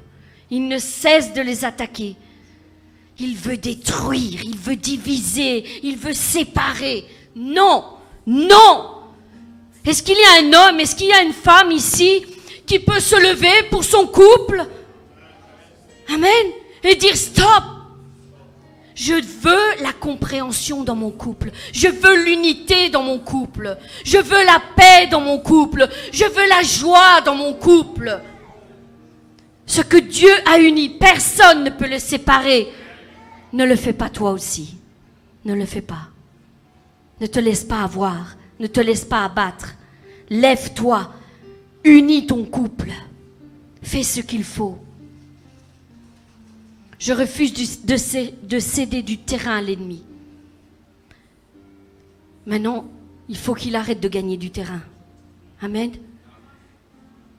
Il ne cesse de les attaquer. Il veut détruire, il veut diviser, il veut séparer. Non, non. Est-ce qu'il y a un homme, est-ce qu'il y a une femme ici qui peut se lever pour son couple Amen. Et dire stop. Je veux la compréhension dans mon couple. Je veux l'unité dans mon couple. Je veux la paix dans mon couple. Je veux la joie dans mon couple. Ce que Dieu a uni, personne ne peut le séparer. Ne le fais pas toi aussi. Ne le fais pas. Ne te laisse pas avoir. Ne te laisse pas abattre. Lève-toi. Unis ton couple. Fais ce qu'il faut. Je refuse de, céder du terrain à l'ennemi. Maintenant, il faut qu'il arrête de gagner du terrain. Amen.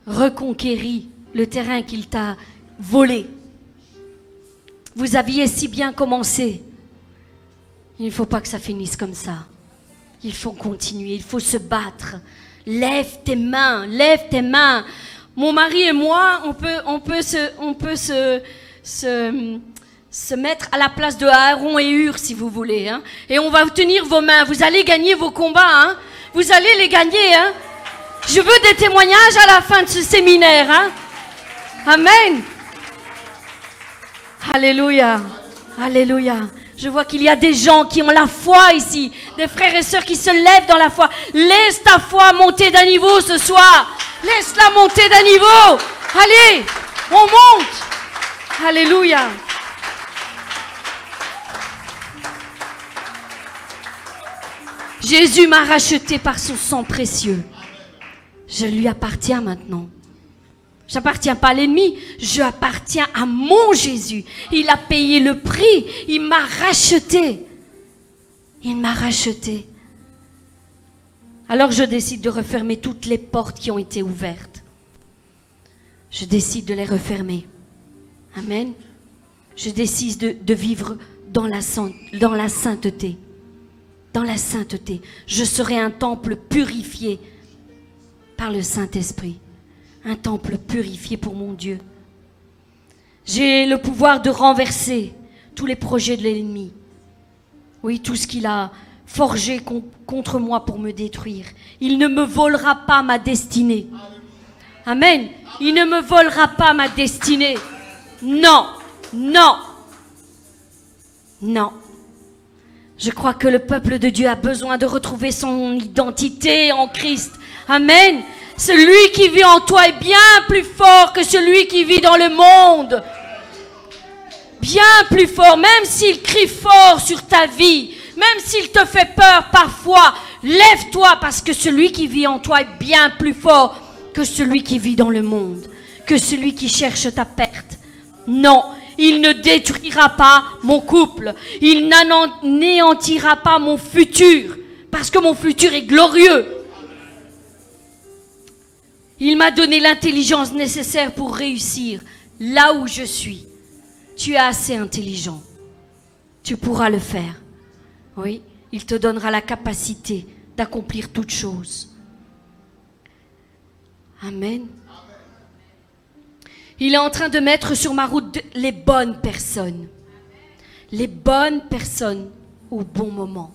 Reconquéris le terrain qu'il t'a volé. Vous aviez si bien commencé. Il ne faut pas que ça finisse comme ça. Il faut continuer, il faut se battre. Lève tes mains, lève tes mains. Mon mari et moi, on peut, on peut, se, on peut se, se, se mettre à la place de Aaron et Hur, si vous voulez. Hein. Et on va tenir vos mains. Vous allez gagner vos combats. Hein. Vous allez les gagner. Hein. Je veux des témoignages à la fin de ce séminaire. Hein. Amen. Alléluia. Alléluia. Je vois qu'il y a des gens qui ont la foi ici, des frères et sœurs qui se lèvent dans la foi. Laisse ta foi monter d'un niveau ce soir. Laisse-la monter d'un niveau. Allez, on monte. Alléluia. Jésus m'a racheté par son sang précieux. Je lui appartiens maintenant. J'appartiens pas à l'ennemi, j'appartiens à mon Jésus. Il a payé le prix, il m'a racheté. Il m'a racheté. Alors je décide de refermer toutes les portes qui ont été ouvertes. Je décide de les refermer. Amen. Je décide de, vivre dans la sainteté. Dans la sainteté. Je serai un temple purifié par le Saint-Esprit un temple purifié pour mon Dieu. J'ai le pouvoir de renverser tous les projets de l'ennemi. Oui, tout ce qu'il a forgé contre moi pour me détruire. Il ne me volera pas ma destinée. Amen. Il ne me volera pas ma destinée. Non, non, non. Je crois que le peuple de Dieu a besoin de retrouver son identité en Christ. Amen. Celui qui vit en toi est bien plus fort que celui qui vit dans le monde. Bien plus fort, même s'il crie fort sur ta vie, même s'il te fait peur parfois, lève-toi parce que celui qui vit en toi est bien plus fort que celui qui vit dans le monde, que celui qui cherche ta perte. Non, il ne détruira pas mon couple, il n'anéantira pas mon futur, parce que mon futur est glorieux. Il m'a donné l'intelligence nécessaire pour réussir là où je suis. Tu es assez intelligent. Tu pourras le faire. Oui, il te donnera la capacité d'accomplir toutes choses. Amen. Il est en train de mettre sur ma route les bonnes personnes. Les bonnes personnes au bon moment.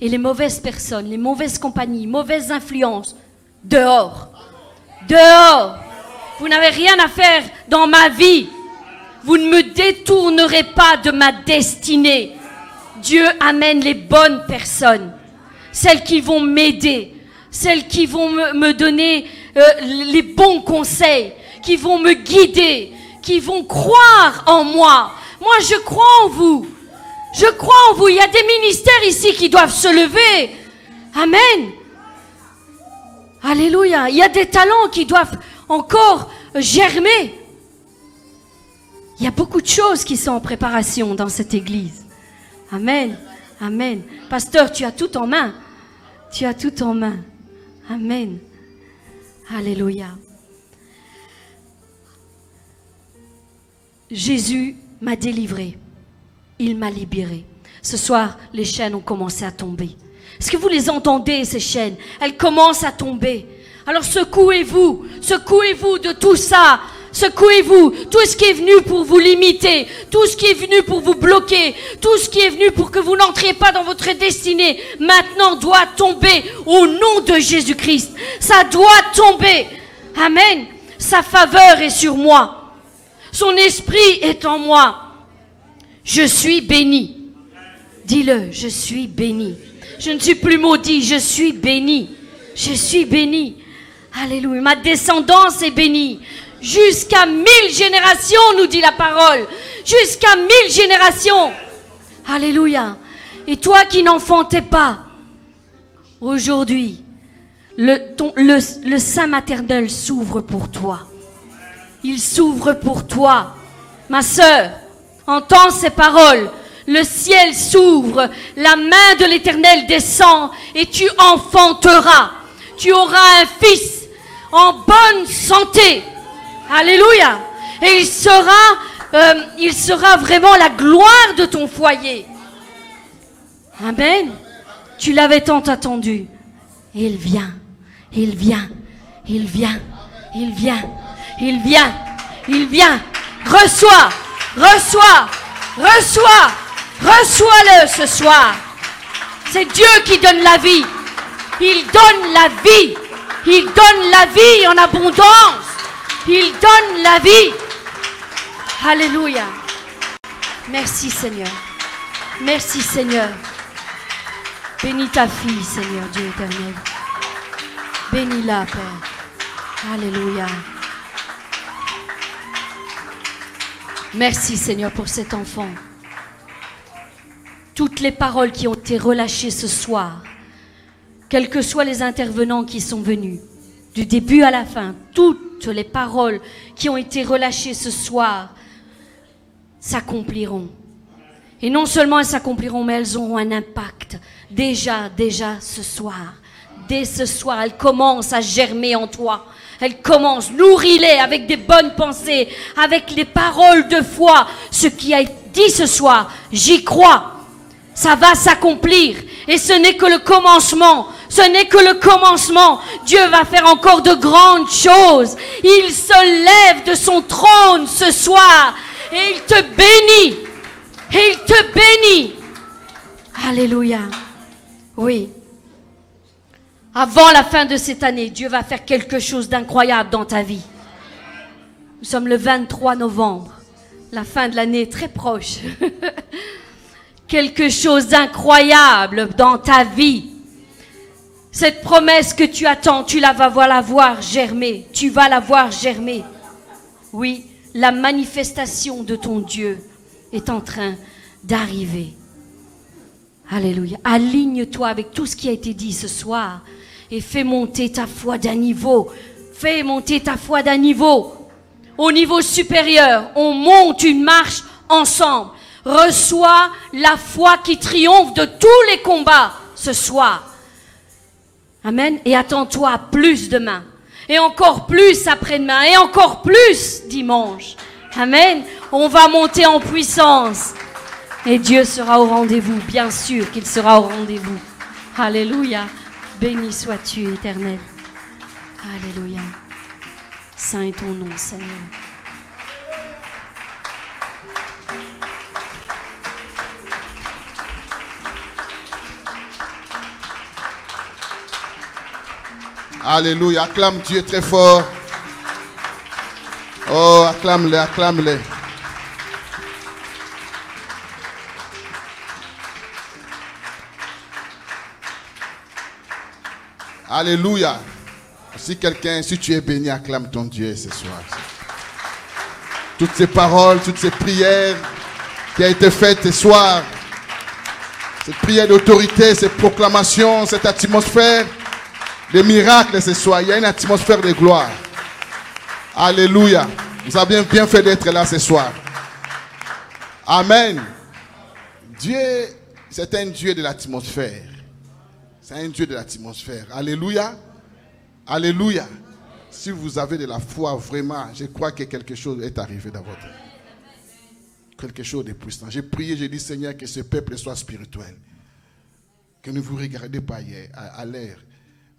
Et les mauvaises personnes, les mauvaises compagnies, mauvaises influences, dehors. Dehors. Vous n'avez rien à faire dans ma vie. Vous ne me détournerez pas de ma destinée. Dieu amène les bonnes personnes, celles qui vont m'aider, celles qui vont me, donner euh, les bons conseils, qui vont me guider, qui vont croire en moi. Moi, je crois en vous. Je crois en vous. Il y a des ministères ici qui doivent se lever. Amen. Alléluia. Il y a des talents qui doivent encore germer. Il y a beaucoup de choses qui sont en préparation dans cette église. Amen. Amen. Pasteur, tu as tout en main. Tu as tout en main. Amen. Alléluia. Jésus m'a délivré. Il m'a libéré. Ce soir, les chaînes ont commencé à tomber. Est-ce que vous les entendez, ces chaînes? Elles commencent à tomber. Alors secouez-vous, secouez-vous de tout ça. Secouez-vous. Tout ce qui est venu pour vous limiter, tout ce qui est venu pour vous bloquer, tout ce qui est venu pour que vous n'entriez pas dans votre destinée, maintenant doit tomber au nom de Jésus-Christ. Ça doit tomber. Amen. Sa faveur est sur moi. Son esprit est en moi. Je suis béni. Dis-le, je suis béni. Je ne suis plus maudit, je suis béni. Je suis béni. Alléluia. Ma descendance est bénie. Jusqu'à mille générations, nous dit la parole. Jusqu'à mille générations. Alléluia. Et toi qui n'enfantais pas, aujourd'hui, le, sein maternel s'ouvre pour toi. Il s'ouvre pour toi. Ma sœur, entends ces paroles. Le ciel s'ouvre, la main de l'Éternel descend et tu enfanteras. Tu auras un fils en bonne santé. Alléluia. Et il sera, euh, il sera vraiment la gloire de ton foyer. Amen. Tu l'avais tant attendu. Il vient, il vient, il vient, il vient, il vient, il vient. Reçois, reçois, reçois, reçois-le ce soir. C'est Dieu qui donne la vie. Il donne la vie. Il donne la vie en abondance. Il donne la vie. Alléluia. Merci Seigneur. Merci Seigneur. Bénis ta fille, Seigneur Dieu éternel. Bénis-la, Père. Alléluia. Merci Seigneur pour cet enfant. Toutes les paroles qui ont été relâchées ce soir, quels que soient les intervenants qui sont venus, du début à la fin, toutes les paroles qui ont été relâchées ce soir s'accompliront. Et non seulement elles s'accompliront, mais elles auront un impact déjà, déjà ce soir. Dès ce soir, elles commencent à germer en toi. Elles commencent, nourris-les avec des bonnes pensées, avec les paroles de foi. Ce qui a été dit ce soir, j'y crois. Ça va s'accomplir. Et ce n'est que le commencement. Ce n'est que le commencement. Dieu va faire encore de grandes choses. Il se lève de son trône ce soir et il te bénit. Il te bénit. Alléluia. Oui. Avant la fin de cette année, Dieu va faire quelque chose d'incroyable dans ta vie. Nous sommes le 23 novembre. La fin de l'année est très proche. quelque chose d'incroyable dans ta vie. Cette promesse que tu attends, tu la vas la voir germer. Tu vas la voir germer. Oui, la manifestation de ton Dieu est en train d'arriver. Alléluia. Aligne-toi avec tout ce qui a été dit ce soir et fais monter ta foi d'un niveau. Fais monter ta foi d'un niveau. Au niveau supérieur, on monte une marche ensemble. Reçois la foi qui triomphe de tous les combats ce soir. Amen. Et attends-toi plus demain. Et encore plus après-demain. Et encore plus dimanche. Amen. On va monter en puissance. Et Dieu sera au rendez-vous. Bien sûr qu'il sera au rendez-vous. Alléluia. Béni sois-tu, éternel. Alléluia. Saint est ton nom, Seigneur. Alléluia. Acclame Dieu très fort. Oh, acclame-le, acclame-le. Alléluia. Si quelqu'un, si tu es béni, acclame ton Dieu ce soir. toutes ces paroles, toutes ces prières qui ont été faites ce soir. Cette prière d'autorité, cette proclamation, cette atmosphère de miracles ce soir. Il y a une atmosphère de gloire. Alléluia. Vous avez bien fait d'être là ce soir. Amen. Dieu, c'est un Dieu de l'atmosphère. C'est un Dieu de l'atmosphère. Alléluia. Alléluia. Si vous avez de la foi, vraiment, je crois que quelque chose est arrivé dans votre vie. Quelque chose de puissant. J'ai prié, j'ai dit, Seigneur, que ce peuple soit spirituel. Que ne vous regardez pas à l'air,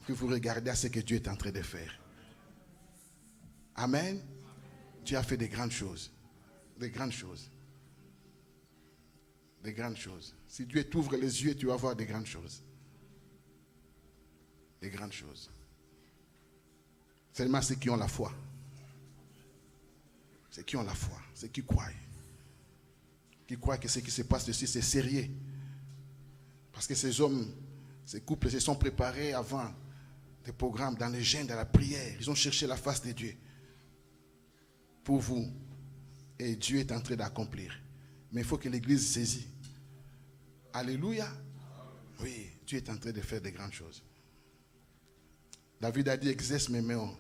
que vous regardez à ce que Dieu est en train de faire. Amen. Dieu a fait des grandes choses. Des grandes choses. Des grandes choses. Si Dieu t'ouvre les yeux, tu vas voir des grandes choses. Des grandes choses. Seulement ceux qui ont la foi. Ceux qui ont la foi, ceux qui croient. Qui croient que ce qui se passe ici, c'est sérieux. Parce que ces hommes, ces couples se sont préparés avant des programmes dans les gènes, dans la prière. Ils ont cherché la face de Dieu pour vous. Et Dieu est en train d'accomplir. Mais il faut que l'Église saisit. Alléluia. Oui, Dieu est en train de faire des grandes choses. David a dit, exerce mes mains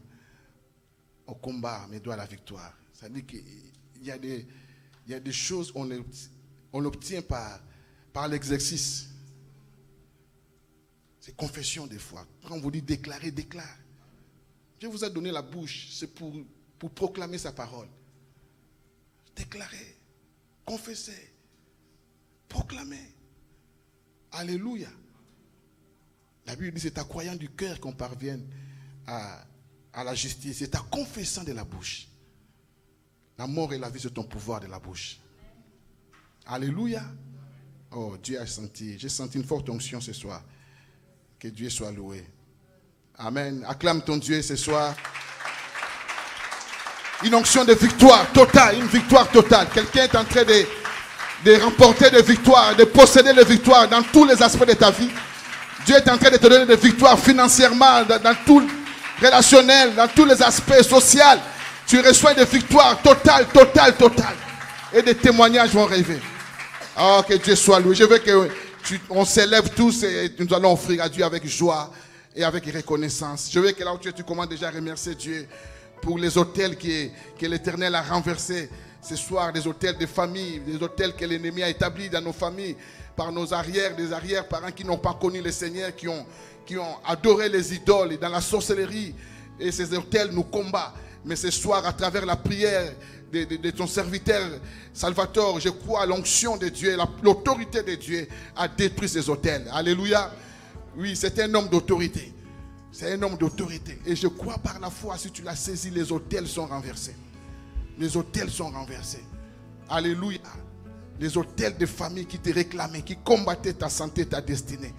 au, combat, mes doigts à la victoire. Ça dit qu'il y a des, choses, on l'obtient par, par l'exercice. C'est confession des fois. Quand on vous dit déclarer, déclare. Dieu vous a donné la bouche, c'est pour, pour proclamer sa parole. Déclarer, confesser, proclamer. Alléluia. La Bible dit c'est à croyant du cœur qu'on parvienne à, à la justice. C'est à confessant de la bouche. La mort et la vie, c'est ton pouvoir de la bouche. Alléluia. Oh, Dieu a senti. J'ai senti une forte onction ce soir. Que Dieu soit loué. Amen. Acclame ton Dieu ce soir. Une onction de victoire totale, une victoire totale. Quelqu'un est en train de, de remporter des victoires, de posséder des victoires dans tous les aspects de ta vie. Dieu est en train de te donner des victoires financièrement, dans, dans tout relationnel, dans tous les aspects sociaux. Tu reçois des victoires totales, totales, totales. Et des témoignages vont rêver. Oh, que Dieu soit loué. Je veux que on s'élève tous et nous allons offrir à Dieu avec joie et avec reconnaissance. Je veux que là où tu es, tu commences déjà à remercier Dieu pour les hôtels que, l'Éternel a renversés ce soir, des hôtels de famille, des hôtels que l'ennemi a établis dans nos familles, par nos arrières, des arrières-parents qui n'ont pas connu le Seigneur, qui ont, adoré les idoles dans la sorcellerie. Et ces hôtels nous combattent. Mais ce soir, à travers la prière de, ton serviteur Salvatore, je crois à l'onction de Dieu, l'autorité de Dieu a détruit ces hôtels. Alléluia. Oui, c'est un homme d'autorité. C'est un homme d'autorité. Et je crois par la foi, si tu l'as saisi, les hôtels sont renversés. Les hôtels sont renversés. Alléluia. Les hôtels de famille qui te réclamaient, qui combattaient ta santé, ta destinée,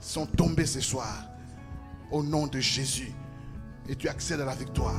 sont tombés ce soir. Au nom de Jésus. Et tu accèdes à la victoire.